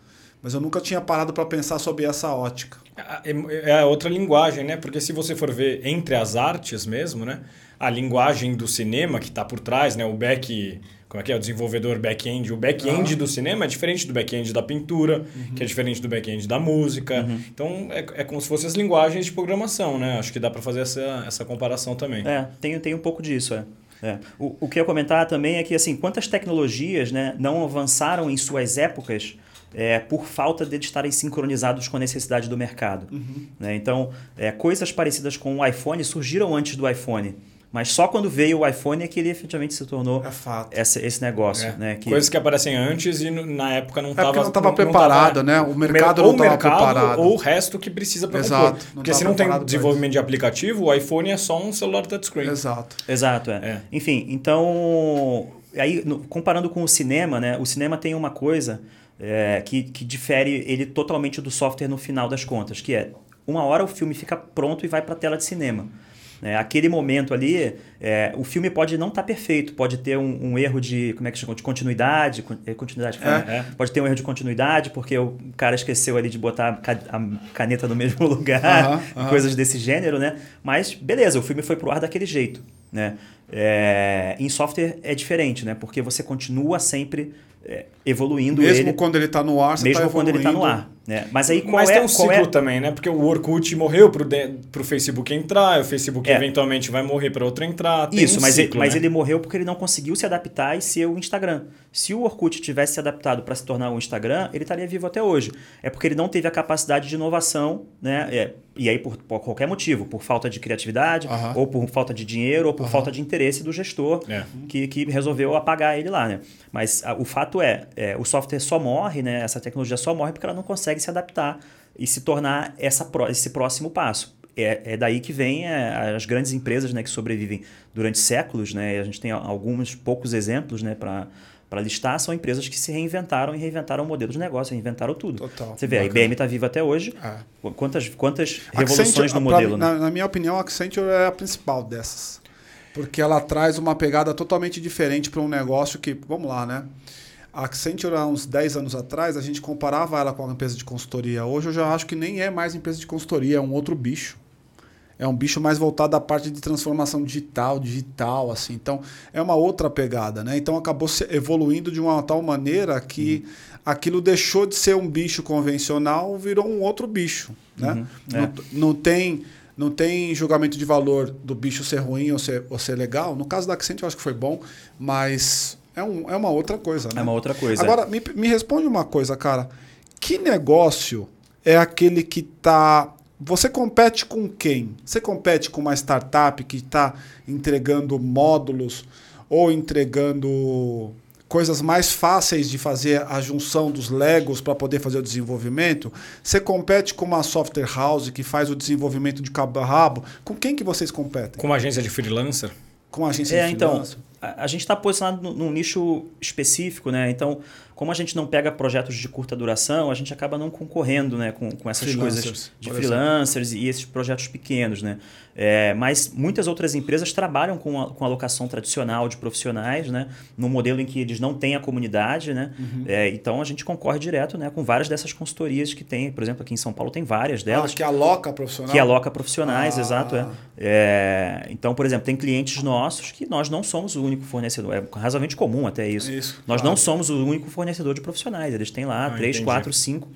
Mas eu nunca tinha parado para pensar sobre essa ótica. É, é outra linguagem, né? Porque se você for ver entre as artes mesmo, né? A linguagem do cinema que está por trás, né? O back... Como é que é? O desenvolvedor back-end. O back-end ah. do cinema é diferente do back-end da pintura, uhum. que é diferente do back-end da música. Uhum. Então, é, é como se fossem as linguagens de programação, né? Acho que dá para fazer essa, essa comparação também. É, tem, tem um pouco disso, é. É. O, o que eu ia comentar também é que, assim, quantas tecnologias né, não avançaram em suas épocas é, por falta de estarem sincronizados com a necessidade do mercado. Uhum. Né? Então, é, coisas parecidas com o iPhone surgiram antes do iPhone. Mas só quando veio o iPhone é que ele efetivamente se tornou é esse, esse negócio. É. Né? Que... Coisas que aparecem antes e na época não estava. É não estava preparado, tava, né? O mercado não estava preparado. Ou o resto que precisa para compor. Porque se não tem desenvolvimento de aplicativo, o iPhone é só um celular touchscreen. Exato. Exato, é. é. Enfim, então. Aí, no, comparando com o cinema, né? O cinema tem uma coisa é, que, que difere ele totalmente do software no final das contas, que é uma hora o filme fica pronto e vai para a tela de cinema. É, aquele momento ali, é, o filme pode não estar tá perfeito, pode ter um, um, erro de como é que chama? de continuidade, é, continuidade é, é. pode ter um erro de continuidade porque o cara esqueceu ali de botar a caneta no mesmo [laughs] lugar, uh -huh, uh -huh. coisas desse gênero, né? Mas beleza, o filme foi pro ar daquele jeito, né? É, em software é diferente, né? Porque você continua sempre é, evoluindo mesmo ele. quando ele está no ar, você Mesmo tá quando ele está no ar. Né? Mas aí qual Mas é, tem um ciclo é... também, né? Porque o Orkut morreu para o Facebook entrar, o Facebook é. eventualmente vai morrer para outro entrar. Isso, um mas, ciclo, ele, mas né? ele morreu porque ele não conseguiu se adaptar e ser o Instagram. Se o Orkut tivesse se adaptado para se tornar o Instagram, ele estaria vivo até hoje. É porque ele não teve a capacidade de inovação, né? É, e aí por, por, qualquer motivo, por falta de criatividade, ou por falta de dinheiro, ou por falta de interesse do gestor é. que, que resolveu apagar ele lá, né? Mas a, o fato é, é, o software só morre, né? Essa tecnologia só morre porque ela não consegue se adaptar e se tornar essa, esse próximo passo. É, é daí que vem é, as grandes empresas né, que sobrevivem durante séculos, né? a gente tem alguns poucos exemplos né, para para listar, são empresas que se reinventaram e reinventaram o modelo de negócio, reinventaram tudo. Total. Você vê, Bacana. a IBM está viva até hoje. É. Quantas, quantas revoluções no modelo? Pra, né? na, na, minha opinião, a Accenture é a principal dessas. Porque ela traz uma pegada totalmente diferente para um negócio que, vamos lá, né? A Accenture, há uns 10 anos atrás, a gente comparava ela com uma empresa de consultoria. Hoje eu já acho que nem é mais empresa de consultoria, é um outro bicho. É um bicho mais voltado à parte de transformação digital, digital, assim. Então, é uma outra pegada, né? Então, acabou se evoluindo de uma tal maneira que uhum. aquilo deixou de ser um bicho convencional, virou um outro bicho, né? Uhum. É. Não, não tem não tem julgamento de valor do bicho ser ruim ou ser, ou ser legal. No caso da Accent, eu acho que foi bom, mas é, um, é uma outra coisa. Né? É uma outra coisa. Agora, me, me responde uma coisa, cara. Que negócio é aquele que está você compete com quem? Você compete com uma startup que está entregando módulos ou entregando coisas mais fáceis de fazer a junção dos Legos para poder fazer o desenvolvimento. Você compete com uma software house que faz o desenvolvimento de cabo a rabo. Com quem que vocês competem? Com uma agência de freelancer? Com uma agência é, de então, freelancer? Então, a, a gente está posicionado num nicho específico, né? Então, como a gente não pega projetos de curta duração, a gente acaba não concorrendo né, com, com essas coisas de freelancers e esses projetos pequenos. Né? É, mas muitas outras empresas trabalham com, a, com alocação tradicional de profissionais, né? no modelo em que eles não têm a comunidade. Né? Uhum. É, então a gente concorre direto né, com várias dessas consultorias que tem. Por exemplo, aqui em São Paulo tem várias delas. Ah, que aloca profissionais? Que aloca profissionais, ah. exato. É. é. então, por exemplo, tem clientes nossos que nós não somos o único fornecedor. É razoavelmente comum até isso. isso nós claro. não somos o único fornecedor de profissionais. Eles têm lá ah, 3, 4, 5.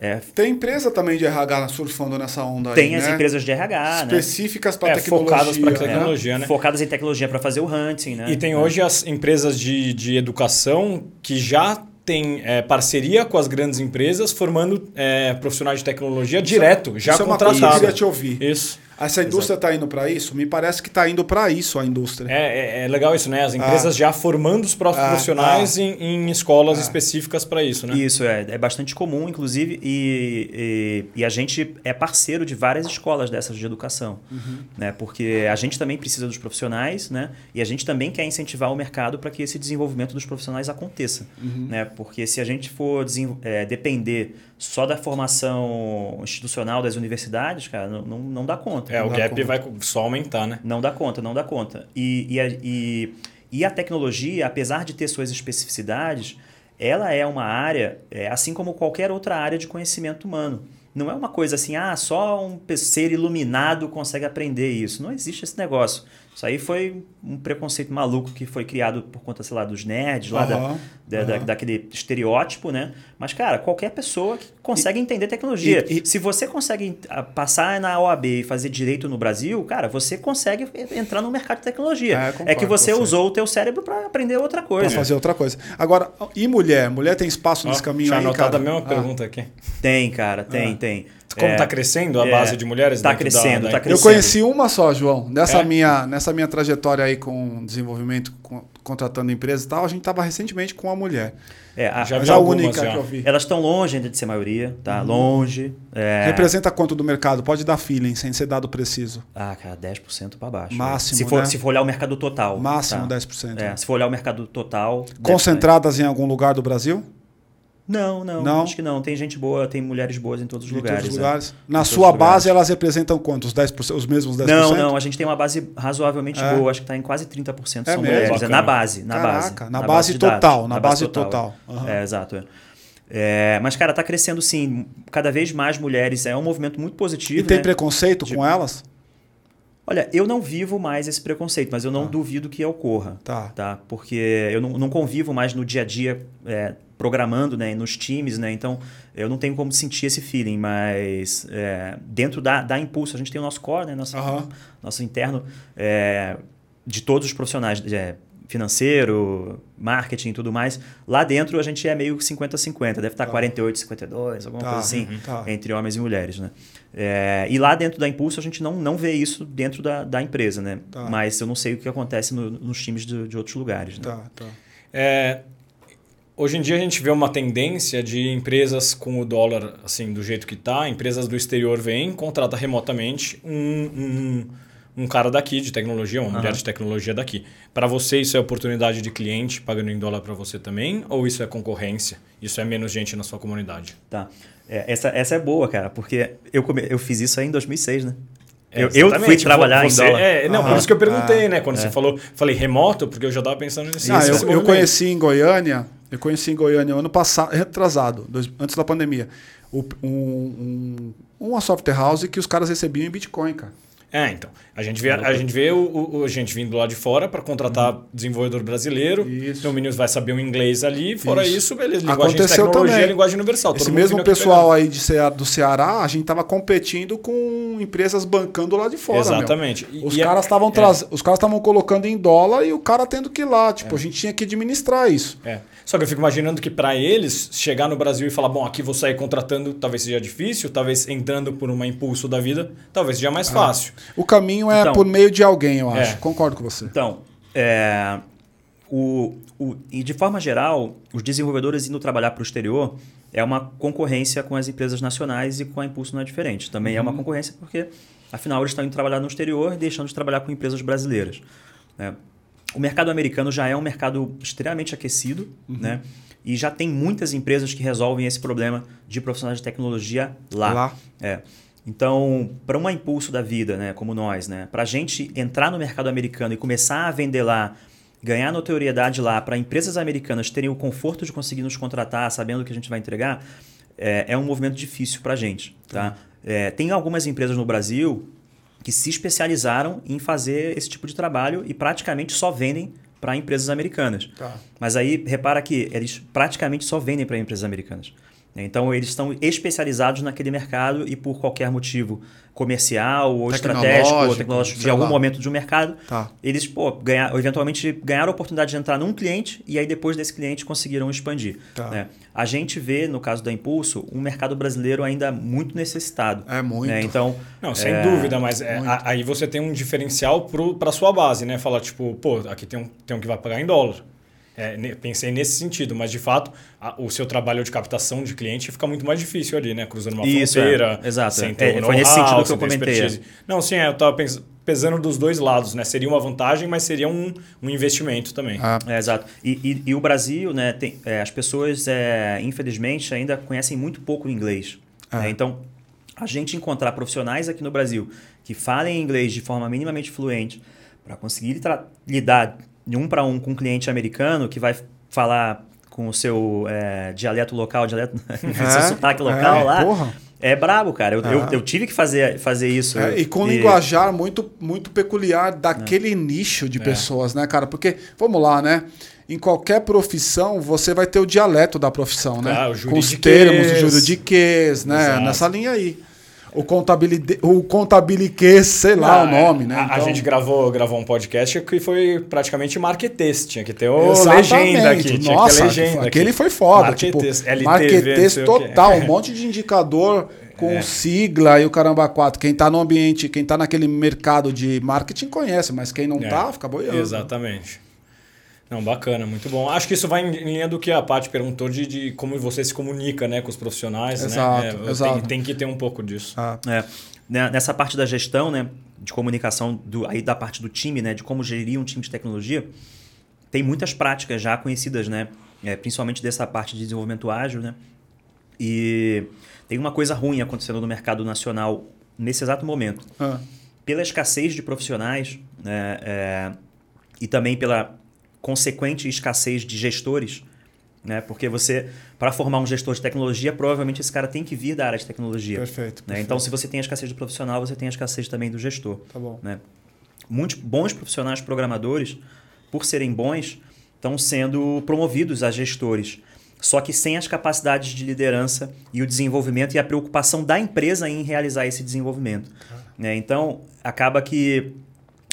É. Tem empresa também de RH surfando nessa onda Tem aí, as né? empresas de RH, né? Específicas né? para é, tecnologia. Focadas para tecnologia, né? Focadas em tecnologia para fazer o hunting, né? E tem hoje as empresas de, de educação que já tem é, parceria com as grandes empresas, formando é, profissionais de tecnologia isso, direto, já isso contratado. É uma coisa que eu queria te ouvir. Isso. Essa indústria está indo para isso? Me parece que está indo para isso a indústria. É, é, é, legal isso, né? As empresas ah. já formando os próprios ah. profissionais ah. Em, em, escolas ah. específicas para isso, né? Isso, é, é bastante comum, inclusive, e, e, e, a gente é parceiro de várias escolas dessas de educação. Uhum. Né? Porque a gente também precisa dos profissionais, né? E a gente também quer incentivar o mercado para que esse desenvolvimento dos profissionais aconteça. Uhum. Né? Porque se a gente for é, depender só da formação institucional das universidades, cara, não, não, não dá conta. É, não o gap conta. vai só aumentar, né? Não dá conta, não dá conta. E, e, a, e, e a tecnologia, apesar de ter suas especificidades, ela é uma área, é, assim como qualquer outra área de conhecimento humano. Não é uma coisa assim, ah, só um ser iluminado consegue aprender isso. Não existe esse negócio. Isso aí foi um preconceito maluco que foi criado por conta, sei lá, dos nerds, lá da, da, uhum. da, daquele estereótipo, né? Mas, cara, qualquer pessoa que consegue e, entender tecnologia. E, e, Se você consegue passar na OAB e fazer direito no Brasil, cara, você consegue entrar no mercado de tecnologia. É, concordo, é que você usou o teu cérebro para aprender outra coisa. Para fazer outra coisa. Agora, e mulher? Mulher tem espaço nesse caminho aí, cara? a mesma ah. pergunta aqui. Tem, cara, tem, ah. tem. Como está é, crescendo a é, base de mulheres? Está crescendo, está crescendo. Eu conheci uma só, João. Nessa, é? minha, nessa minha trajetória aí com desenvolvimento, com, contratando empresas e tal, a gente estava recentemente com uma mulher. É, a, já, já a única já. que eu vi. Elas estão longe ainda de ser maioria, tá? Uhum. Longe. É... Representa quanto do mercado? Pode dar feeling, sem ser dado preciso. Ah, cara, 10% para baixo. Máximo, se for, né? se for olhar o mercado total. Máximo tá? 10%. É, se for olhar o mercado total... Concentradas em algum lugar do Brasil? Não, não, não, acho que não. Tem gente boa, tem mulheres boas em todos os em lugares. Todos os lugares. É. Na sua base, lugares. elas representam quantos? 10%, os mesmos 10%? Não, não. A gente tem uma base razoavelmente é. boa. Acho que está em quase 30% é são mulheres. É na base. Na Caraca, base. Na, na base, base total. Dados, na, base, base total. total. Uhum. É, exato. É. É, mas, cara, está crescendo sim. Cada vez mais mulheres. É um movimento muito positivo. E tem né? preconceito de... com elas? Olha, eu não vivo mais esse preconceito, mas eu não ah. duvido que ocorra. Tá. tá? Porque eu não, não convivo mais no dia a dia é, programando né, nos times, né? Então eu não tenho como sentir esse feeling, mas é, dentro da, da Impulso, a gente tem o nosso core, né? Nosso, uhum. nosso interno é, de todos os profissionais. Financeiro, marketing e tudo mais. Lá dentro a gente é meio 50-50, deve estar tá. 48, 52, alguma tá, coisa assim, uhum, tá. entre homens e mulheres. Né? É, e lá dentro da Impulso a gente não, não vê isso dentro da, da empresa, né? Tá. Mas eu não sei o que acontece no, nos times de, de outros lugares. Né? Tá, tá. É, Hoje em dia a gente vê uma tendência de empresas com o dólar assim do jeito que está, empresas do exterior vêm, contrata remotamente um, um, um, cara daqui de tecnologia, uma uhum. mulher de tecnologia daqui. Para você isso é oportunidade de cliente pagando em dólar para você também, ou isso é concorrência? Isso é menos gente na sua comunidade? Tá. É, essa, essa é boa, cara, porque eu, come, eu fiz isso aí em 2006, né? Eu, eu fui trabalhar você, em dólar. É, não, por isso que eu perguntei, ah, né? Quando é. você falou, falei remoto, porque eu já estava pensando nisso. Ah, eu, eu conheci em Goiânia Eu conheci em Goiânia ano passado, retrasado, dois, antes da pandemia, um, um, uma software house que os caras recebiam em Bitcoin, cara. É, então. A gente vê, a gente vê o, o a gente vindo lá de fora para contratar uhum. desenvolvedor brasileiro. Isso. Então o menino vai saber o inglês ali. Fora isso, isso beleza. Linguagem Aconteceu de tecnologia, também. linguagem universal. Esse mesmo pessoal aí de Ceará, do Ceará, a gente tava competindo com empresas bancando lá de fora. Exatamente. E, os, caras estavam é. traz... os caras estavam colocando em dólar e o cara tendo que ir lá. Tipo, é. a gente tinha que administrar isso. É. Só que eu fico imaginando que para eles, chegar no Brasil e falar, bom, aqui vou sair contratando, talvez seja difícil, talvez entrando por um impulso da vida, talvez seja mais ah. fácil. O caminho é então, por meio de alguém, eu acho. É. Concordo com você. Então, é, o, o, e de forma geral, os desenvolvedores indo trabalhar para o exterior é uma concorrência com as empresas nacionais e com a Impulso não é diferente. Também uhum. é uma uhum. concorrência porque, afinal, eles estão indo trabalhar no exterior e deixando de trabalhar com empresas brasileiras. Né? O mercado americano já é um mercado extremamente aquecido, uhum. né? E já tem muitas empresas que resolvem esse problema de profissionais de tecnologia lá. lá. É. Então, para um impulso da vida, né, como nós, né, para a gente entrar no mercado americano e começar a vender lá, ganhar notoriedade lá, para empresas americanas terem o conforto de conseguir nos contratar, sabendo o que a gente vai entregar, é, é um movimento difícil para a gente. Tá? É, tem algumas empresas no Brasil que se especializaram em fazer esse tipo de trabalho e praticamente só vendem para empresas americanas. Tá. Mas aí repara que eles praticamente só vendem para empresas americanas. Então eles estão especializados naquele mercado e por qualquer motivo comercial ou estratégico ou tecnológico de algum lá. momento de um mercado, tá. eles pô, ganhar, eventualmente ganharam a oportunidade de entrar num cliente e aí depois desse cliente conseguiram expandir. Tá. Né? A gente vê, no caso da Impulso, um mercado brasileiro ainda muito necessitado. É muito. Né? Então, Não, sem é... dúvida, mas é, aí você tem um diferencial para a sua base, né? Falar, tipo, pô, aqui tem um, tem um que vai pagar em dólar. É, pensei nesse sentido, mas de fato a, o seu trabalho de captação de cliente fica muito mais difícil ali, né? Cruzando uma Isso, fronteira. É. Exato. Sem ter é, foi nesse sentido que eu comentei. É. Não, sim, é, eu estava pesando dos dois lados, né? Seria uma vantagem, mas seria um, um investimento também. Ah. É, exato. E, e, e, o Brasil, né? Tem, é, as pessoas, infelizmente, ainda conhecem muito pouco inglês. Ah. Né? Então, a gente encontrar profissionais aqui no Brasil que falem inglês de forma minimamente fluente para conseguir lidar de um para um com um cliente americano que vai falar com o seu é, dialeto local, dialeto, [laughs] é, [laughs] seu sotaque local é, lá. Porra. É brabo, cara. Eu, eu, eu, tive que fazer, fazer isso. É, e com e... linguajar muito, muito peculiar daquele é. nicho de é. pessoas, né, cara? Porque, vamos lá, né? Em qualquer profissão, você vai ter o dialeto da profissão, né? Ah, com os termos, o juridiquês, né? Exato. Nessa linha aí o contabilide, o contabiliquês, sei lá o nome, né? A, então... a, gente gravou, gravou um podcast que foi praticamente marketês, tinha que ter o legenda aqui, tinha Nossa, que ter legenda aquele aqui. foi foda, tipo, LTV, total, um [laughs] monte de indicador com é. sigla e o caramba quatro. Quem está no ambiente, quem está naquele mercado de marketing conhece, mas quem não está, é. fica boiando. Exatamente. Não, bacana, muito bom. Acho que isso vai em linha do que a Paty perguntou de, de como você se comunica né, com os profissionais. Exato, né? É, exato. Tem, tem, que ter um pouco disso. Ah. É. Né, nessa parte da gestão, né, de comunicação, do, aí da parte do time, né, de como gerir um time de tecnologia, tem muitas práticas já conhecidas, né, é, principalmente dessa parte de desenvolvimento ágil. Né, e tem uma coisa ruim acontecendo no mercado nacional nesse exato momento. Ah. Pela escassez de profissionais né, é, e também pela consequente escassez de gestores, né? Porque você, para formar um gestor de tecnologia, provavelmente esse cara tem que vir da área de tecnologia. Perfeito. Né? perfeito. Então, se você tem a escassez de profissional, você tem a escassez também do gestor. Tá bom. Né? Muitos bons profissionais programadores, por serem bons, estão sendo promovidos a gestores. Só que sem as capacidades de liderança e o desenvolvimento e a preocupação da empresa em realizar esse desenvolvimento. Né? Então, acaba que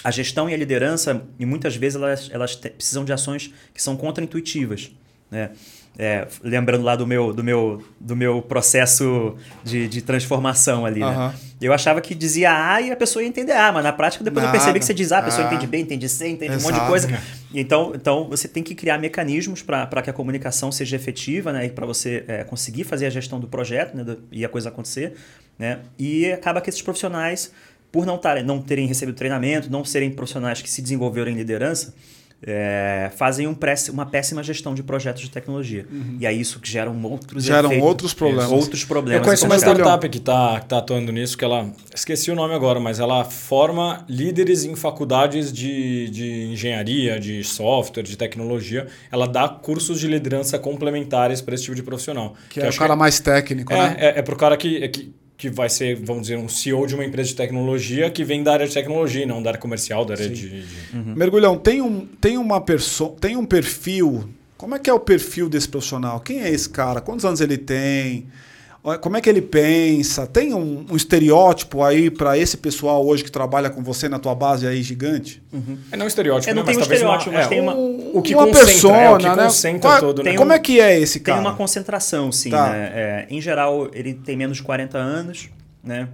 a gestão e a liderança, e muitas vezes elas, elas precisam de ações que são contraintuitivas. Né? É, lembrando lá do meu, do meu, do meu processo de, de transformação ali. Uhum. Né? Eu achava que dizia A e a pessoa ia entender A, mas na prática depois Nada. eu percebi que você diz A, a pessoa ah. entende B, entende C, entende Exato. um monte de coisa. Então, então você tem que criar mecanismos para que a comunicação seja efetiva né? e para você é, conseguir fazer a gestão do projeto né? E a coisa acontecer. Né? E acaba que esses profissionais por não, tar, não terem recebido treinamento, não serem profissionais que se desenvolveram em liderança, é, fazem um uma péssima gestão de projetos de tecnologia. Uhum. E aí isso gera um outros Geram efeitos, outros problemas. Outros problemas. Eu conheço uma startup que está tá atuando nisso, que ela. Esqueci o nome agora, mas ela forma líderes em faculdades de, de engenharia, de software, de tecnologia. Ela dá cursos de liderança complementares para esse tipo de profissional. Que, que é o cara que, mais técnico, é, né? É, é para o cara que, que que vai ser, vamos dizer, um CEO de uma empresa de tecnologia que vem da área de tecnologia, não da área comercial, da área Sim. de. de... Uhum. Mergulhão, tem um, tem uma pessoa, tem um perfil. Como é que é o perfil desse profissional? Quem é esse cara? Quantos anos ele tem? Como é que ele pensa? Tem um, um estereótipo aí para esse pessoal hoje que trabalha com você na tua base aí gigante? Uhum. É não um estereótipo, é, não né? tem mas um estereótipo, uma, mas é, tem uma, o que uma concentra, persona, é, o que né? concentra Qual, todo. Né? Como é que é esse cara? Tem uma concentração, sim. Tá. Né? É, em geral, ele tem menos de 40 anos, né?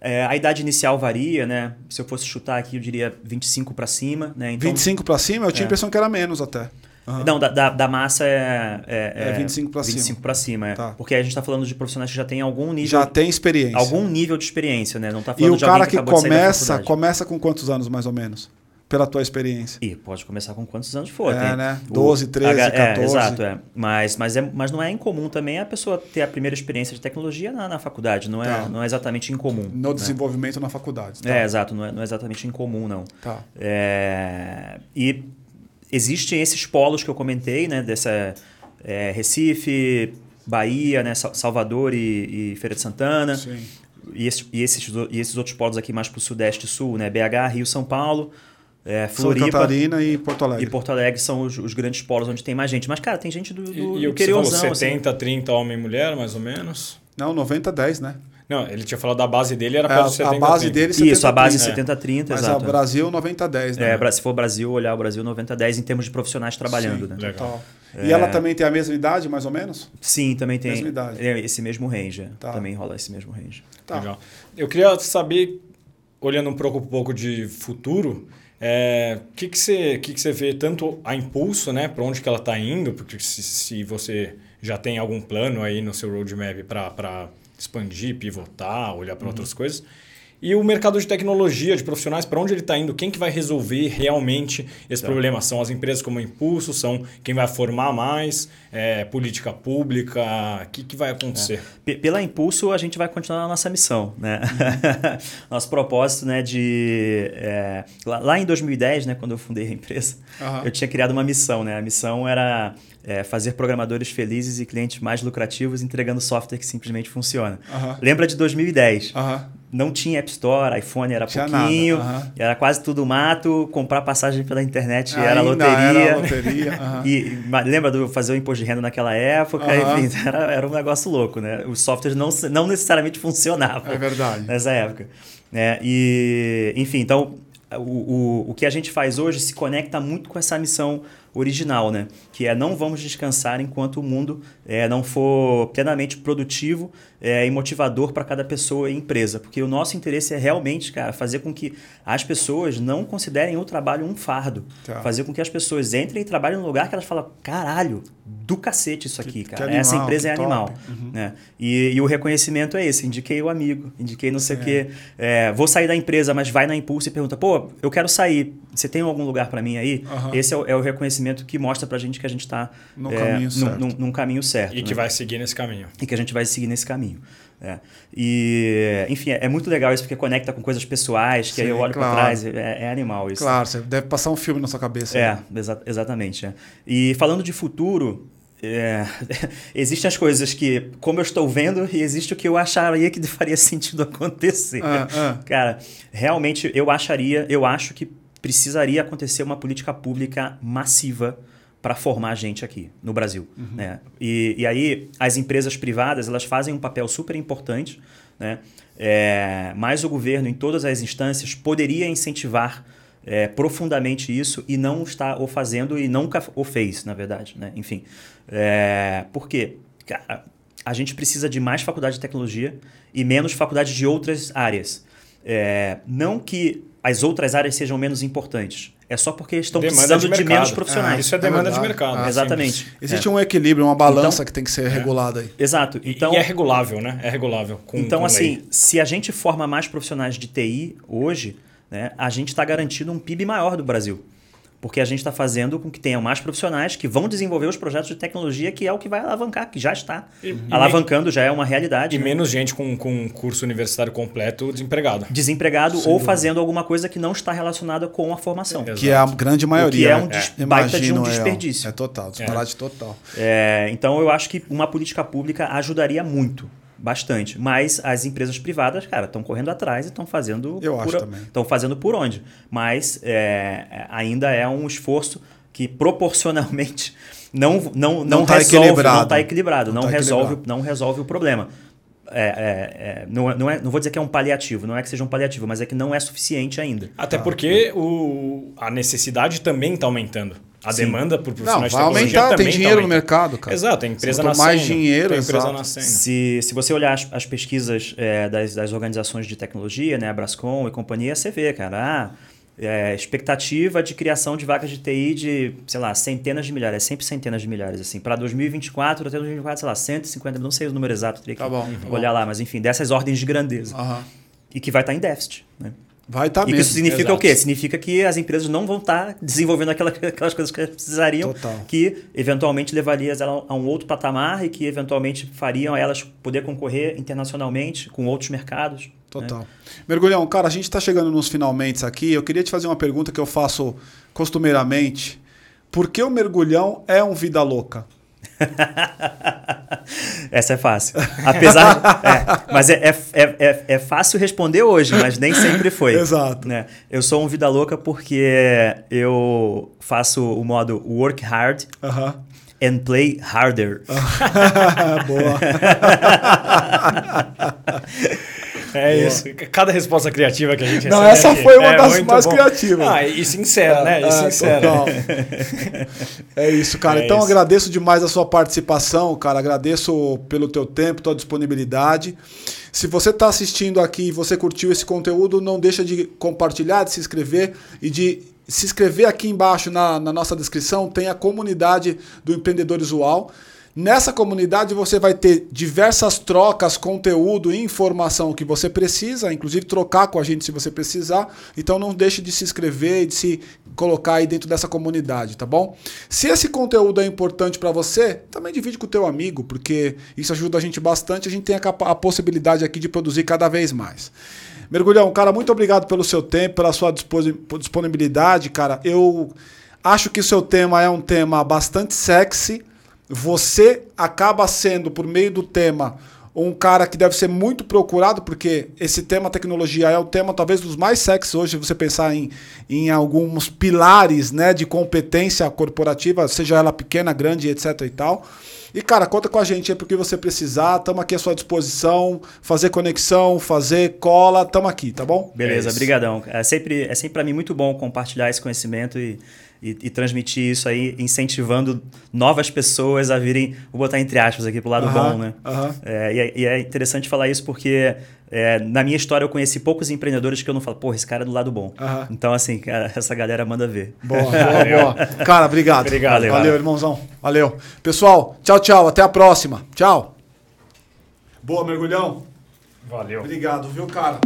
É, a idade inicial varia, né? Se eu fosse chutar aqui, eu diria 25 para cima. Né? Então, 25 para cima? Eu tinha a é. impressão que era menos até. Uhum. Não, da, da, da, massa é, é, é 25 para 25 para cima. É. Tá. Porque a gente está falando de profissionais que já têm algum nível. Já tem experiência. Algum nível de experiência, né? Não tá falando e o de cara que, que começa, começa com quantos anos mais ou menos? pela tua experiência? E pode começar com quantos anos for. É, tem né? 12, 13, H, 14. É, exato, é. Mas, mas, é, mas não é incomum também a pessoa ter a primeira experiência de tecnologia na, na faculdade. Não é, tá. não é exatamente incomum. No né? desenvolvimento na faculdade. Tá. É, exato. Não é, não é exatamente incomum, não. Tá. É, e existem esses polos que eu comentei, né? Dessa é, Recife, Bahia, né? Salvador e, e Feira de Santana. Sim. E, esse, e, esses, e esses outros polos aqui mais para o Sudeste e Sul, né? BH, Rio, São Paulo. É, Floripa Santa Catarina e Porto Alegre. E Porto Alegre são os, os, grandes polos onde tem mais gente. Mas, cara, tem gente do, do, e, e o que você falou, 70, assim. 30 homem e mulher, mais ou menos? Não, 90, 10, né? Não, ele tinha falado da base dele, era para é, 70 A base 30. dele 70, Isso, a base 70 30, Mas exato. Mas Brasil 90 10, né? É, se for Brasil, olhar o Brasil 90 10 em termos de profissionais trabalhando, Sim, né? Legal. É... E ela também tem a mesma idade, mais ou menos? Sim, também tem. Mesma idade. É, esse mesmo range. É. Tá. Também rola esse mesmo range. Tá. Legal. Eu queria saber, olhando um pouco, um pouco de futuro, é, o que, que, você, que, que você vê tanto a impulso, né? Para onde que ela está indo? Porque se, se você já tem algum plano aí no seu roadmap para expandir, pivotar, olhar para uhum. outras coisas. E o mercado de tecnologia, de profissionais, para onde ele está indo? Quem que vai resolver realmente esse tá. problema? São as empresas como Impulso? São quem vai formar mais? É, política pública? O que, que vai acontecer? É. Pela Impulso, a gente vai continuar a nossa missão. Né? [laughs] Nosso propósito né, de... É, lá, em 2010, né, quando eu fundei a empresa, uhum. eu tinha criado uma missão. Né? A missão era é, fazer programadores felizes e clientes mais lucrativos entregando software que simplesmente funciona. Uhum. Lembra de 2010? Uhum não tinha App Store, iPhone era tinha pouquinho, uhum. era quase tudo mato, comprar passagem pela internet Ainda era loteria. Era loteria [laughs] e lembra do fazer o imposto de renda naquela época? Enfim, [laughs] era, era um negócio louco, né? Os softwares não, não necessariamente funcionavam. É verdade. Nessa época. É, e, enfim, então o, o, o que a gente faz hoje se conecta muito com essa missão original, né? Que é não vamos descansar enquanto o mundo é, não for plenamente produtivo é, e motivador para cada pessoa e empresa. Porque o nosso interesse é realmente, cara, fazer com que as pessoas não considerem o trabalho um fardo. Tá. Fazer com que as pessoas entrem e trabalhem num lugar que elas falam, caralho, do cacete isso aqui, cara. Animal, Essa empresa é animal. Uhum. Né? E, e, o reconhecimento é esse. Indiquei o amigo, indiquei não sei o é. quê. É, vou sair da empresa, mas vai na Impulso e pergunta, pô, eu quero sair. Você tem algum lugar para mim aí? Uhum. Esse é o, é o, reconhecimento que mostra pra gente que a gente está no é, caminho certo. Num, num, caminho certo. E que né? vai seguir nesse caminho. E que a gente vai seguir nesse caminho. É. E, enfim, é, é, muito legal isso porque conecta com coisas pessoais, que Sim, aí eu olho claro. para trás, é, é, animal isso. Claro, você deve passar um filme na sua cabeça. É, exa exatamente. É. E falando de futuro, é, [laughs] existem as coisas que, como eu estou vendo, e existe o que eu acharia que [laughs] faria sentido acontecer. Ah, ah. Cara, realmente eu acharia, eu acho que precisaria acontecer uma política pública massiva para formar gente aqui no Brasil. Uhum. Né? E, e aí as empresas privadas elas fazem um papel super importante, né? É, mas o governo em todas as instâncias poderia incentivar é, profundamente isso e não está o fazendo e nunca o fez, na verdade. Né? Enfim, é, por quê? Cara, a gente precisa de mais faculdade de tecnologia e menos faculdade de outras áreas. É, não que as outras áreas sejam menos importantes, é só porque estão demanda precisando de, de menos profissionais. Ah, isso é demanda é de mercado. Ah, Exatamente. Sim. Existe é. um equilíbrio, uma balança então, que tem que ser é. regulada aí. Exato. Então, e é regulável, né? É regulável. Com, então, com assim, lei. se a gente forma mais profissionais de TI hoje, né, a gente está garantindo um PIB maior do Brasil. Porque a gente está fazendo com que tenham mais profissionais que vão desenvolver os projetos de tecnologia, que é o que vai alavancar, que já está e, alavancando, já é uma realidade. E né? menos gente com, com curso universitário completo desempregado. Desempregado Sim, ou fazendo alguma coisa que não está relacionada com a formação. É, que é a grande maioria. O que é um é. baita de um desperdício. É, é total, disparate é. total. É, então eu acho que uma política pública ajudaria muito bastante. Mas as empresas privadas, cara, estão correndo atrás e estão fazendo. Eu por, acho também. Estão fazendo por onde. Mas é, ainda é um esforço que proporcionalmente [laughs] não não não, não tá resolve, equilibrado. não está equilibrado, não, não tá resolve equilibrado. não resolve o problema. É, é, é, não, não, é, não vou dizer que é um paliativo, não é que seja um paliativo, mas é que não é suficiente ainda. Até porque o, a necessidade também está aumentando. A Sim. demanda por profissionais não, vai aumentar, tem tá dinheiro tá no mercado, cara. Exato, tem empresa nascendo. mais dinheiro, tem empresa nascendo. Se, se você olhar as, as pesquisas é, das, das organizações de tecnologia, né, a Brascom e companhia, você vê, cara, ah, é, expectativa de criação de vagas de TI de, sei lá, centenas de milhares, é sempre centenas de milhares, assim. Para 2024, até 2024, sei lá, 150, não sei o número exato, teria que tá bom, olhar lá, mas enfim, dessas ordens de grandeza. Uhum. E que vai estar tá em déficit, né? Vai estar tá e mesmo. isso significa Exato. o quê? Significa que as empresas não vão estar tá desenvolvendo aquela, [laughs] aquelas coisas que elas precisariam, Total. que eventualmente levaria elas a um outro patamar e que eventualmente fariam elas poder concorrer internacionalmente com outros mercados. Né? Total. Né? Mergulhão, cara, a gente está chegando nos finalmente aqui. Eu queria te fazer uma pergunta que eu faço costumeiramente. Por que o mergulhão é um vida louca? [laughs] Essa é fácil. Apesar. é, mas é, é, é, é, fácil responder hoje, mas nem sempre foi. Exato. Né? Eu sou um vida louca porque eu faço o modo work hard. Uh -huh. And play harder. [laughs] Boa. [laughs] É Boa. isso. Cada resposta criativa que a gente Não, essa aqui. foi uma é das mais bom. criativas. Ah, e sincera, né? E é, sincera. [laughs] é isso, cara. É então isso. agradeço demais a sua participação, cara. Agradeço pelo teu tempo, tua disponibilidade. Se você está assistindo aqui e você curtiu esse conteúdo, não deixa de compartilhar, de se inscrever e de se inscrever aqui embaixo na, na nossa descrição. Tem a comunidade do Empreendedor Usual. Nessa comunidade você vai ter diversas trocas, conteúdo e informação que você precisa, inclusive trocar com a gente se você precisar. Então não deixe de se inscrever e de se colocar aí dentro dessa comunidade, tá bom? Se esse conteúdo é importante para você, também divide com o teu amigo, porque isso ajuda a gente bastante. A gente tem a, a possibilidade aqui de produzir cada vez mais. Mergulhão, cara, muito obrigado pelo seu tempo, pela sua disponibilidade, cara. Eu acho que o seu tema é um tema bastante sexy você acaba sendo, por meio do tema, um cara que deve ser muito procurado, porque esse tema tecnologia é o tema talvez dos mais sexy hoje, você pensar em, em alguns pilares né, de competência corporativa, seja ela pequena, grande, etc e tal. E, cara, conta com a gente aí porque você precisar. Estamos aqui à sua disposição. Fazer conexão, fazer cola, estamos aqui, tá bom? Beleza, é brigadão. É sempre, é sempre para mim muito bom compartilhar esse conhecimento e e, e, transmitir isso aí, incentivando novas pessoas a virem, vou botar entre aspas aqui pro lado uh -huh, bom, né? Uh -huh. é, e, é, e, é, interessante falar isso porque é, na minha história eu conheci poucos empreendedores que eu não falo, porra, esse cara é do lado bom. Uh -huh. Então, assim, cara, [laughs] essa galera manda ver. Boa, boa, boa. Cara, obrigado. obrigado. Valeu, Valeu irmãozão. Valeu. Pessoal, tchau, tchau. Até a próxima. Tchau. Boa, mergulhão. Valeu. Obrigado, viu, cara?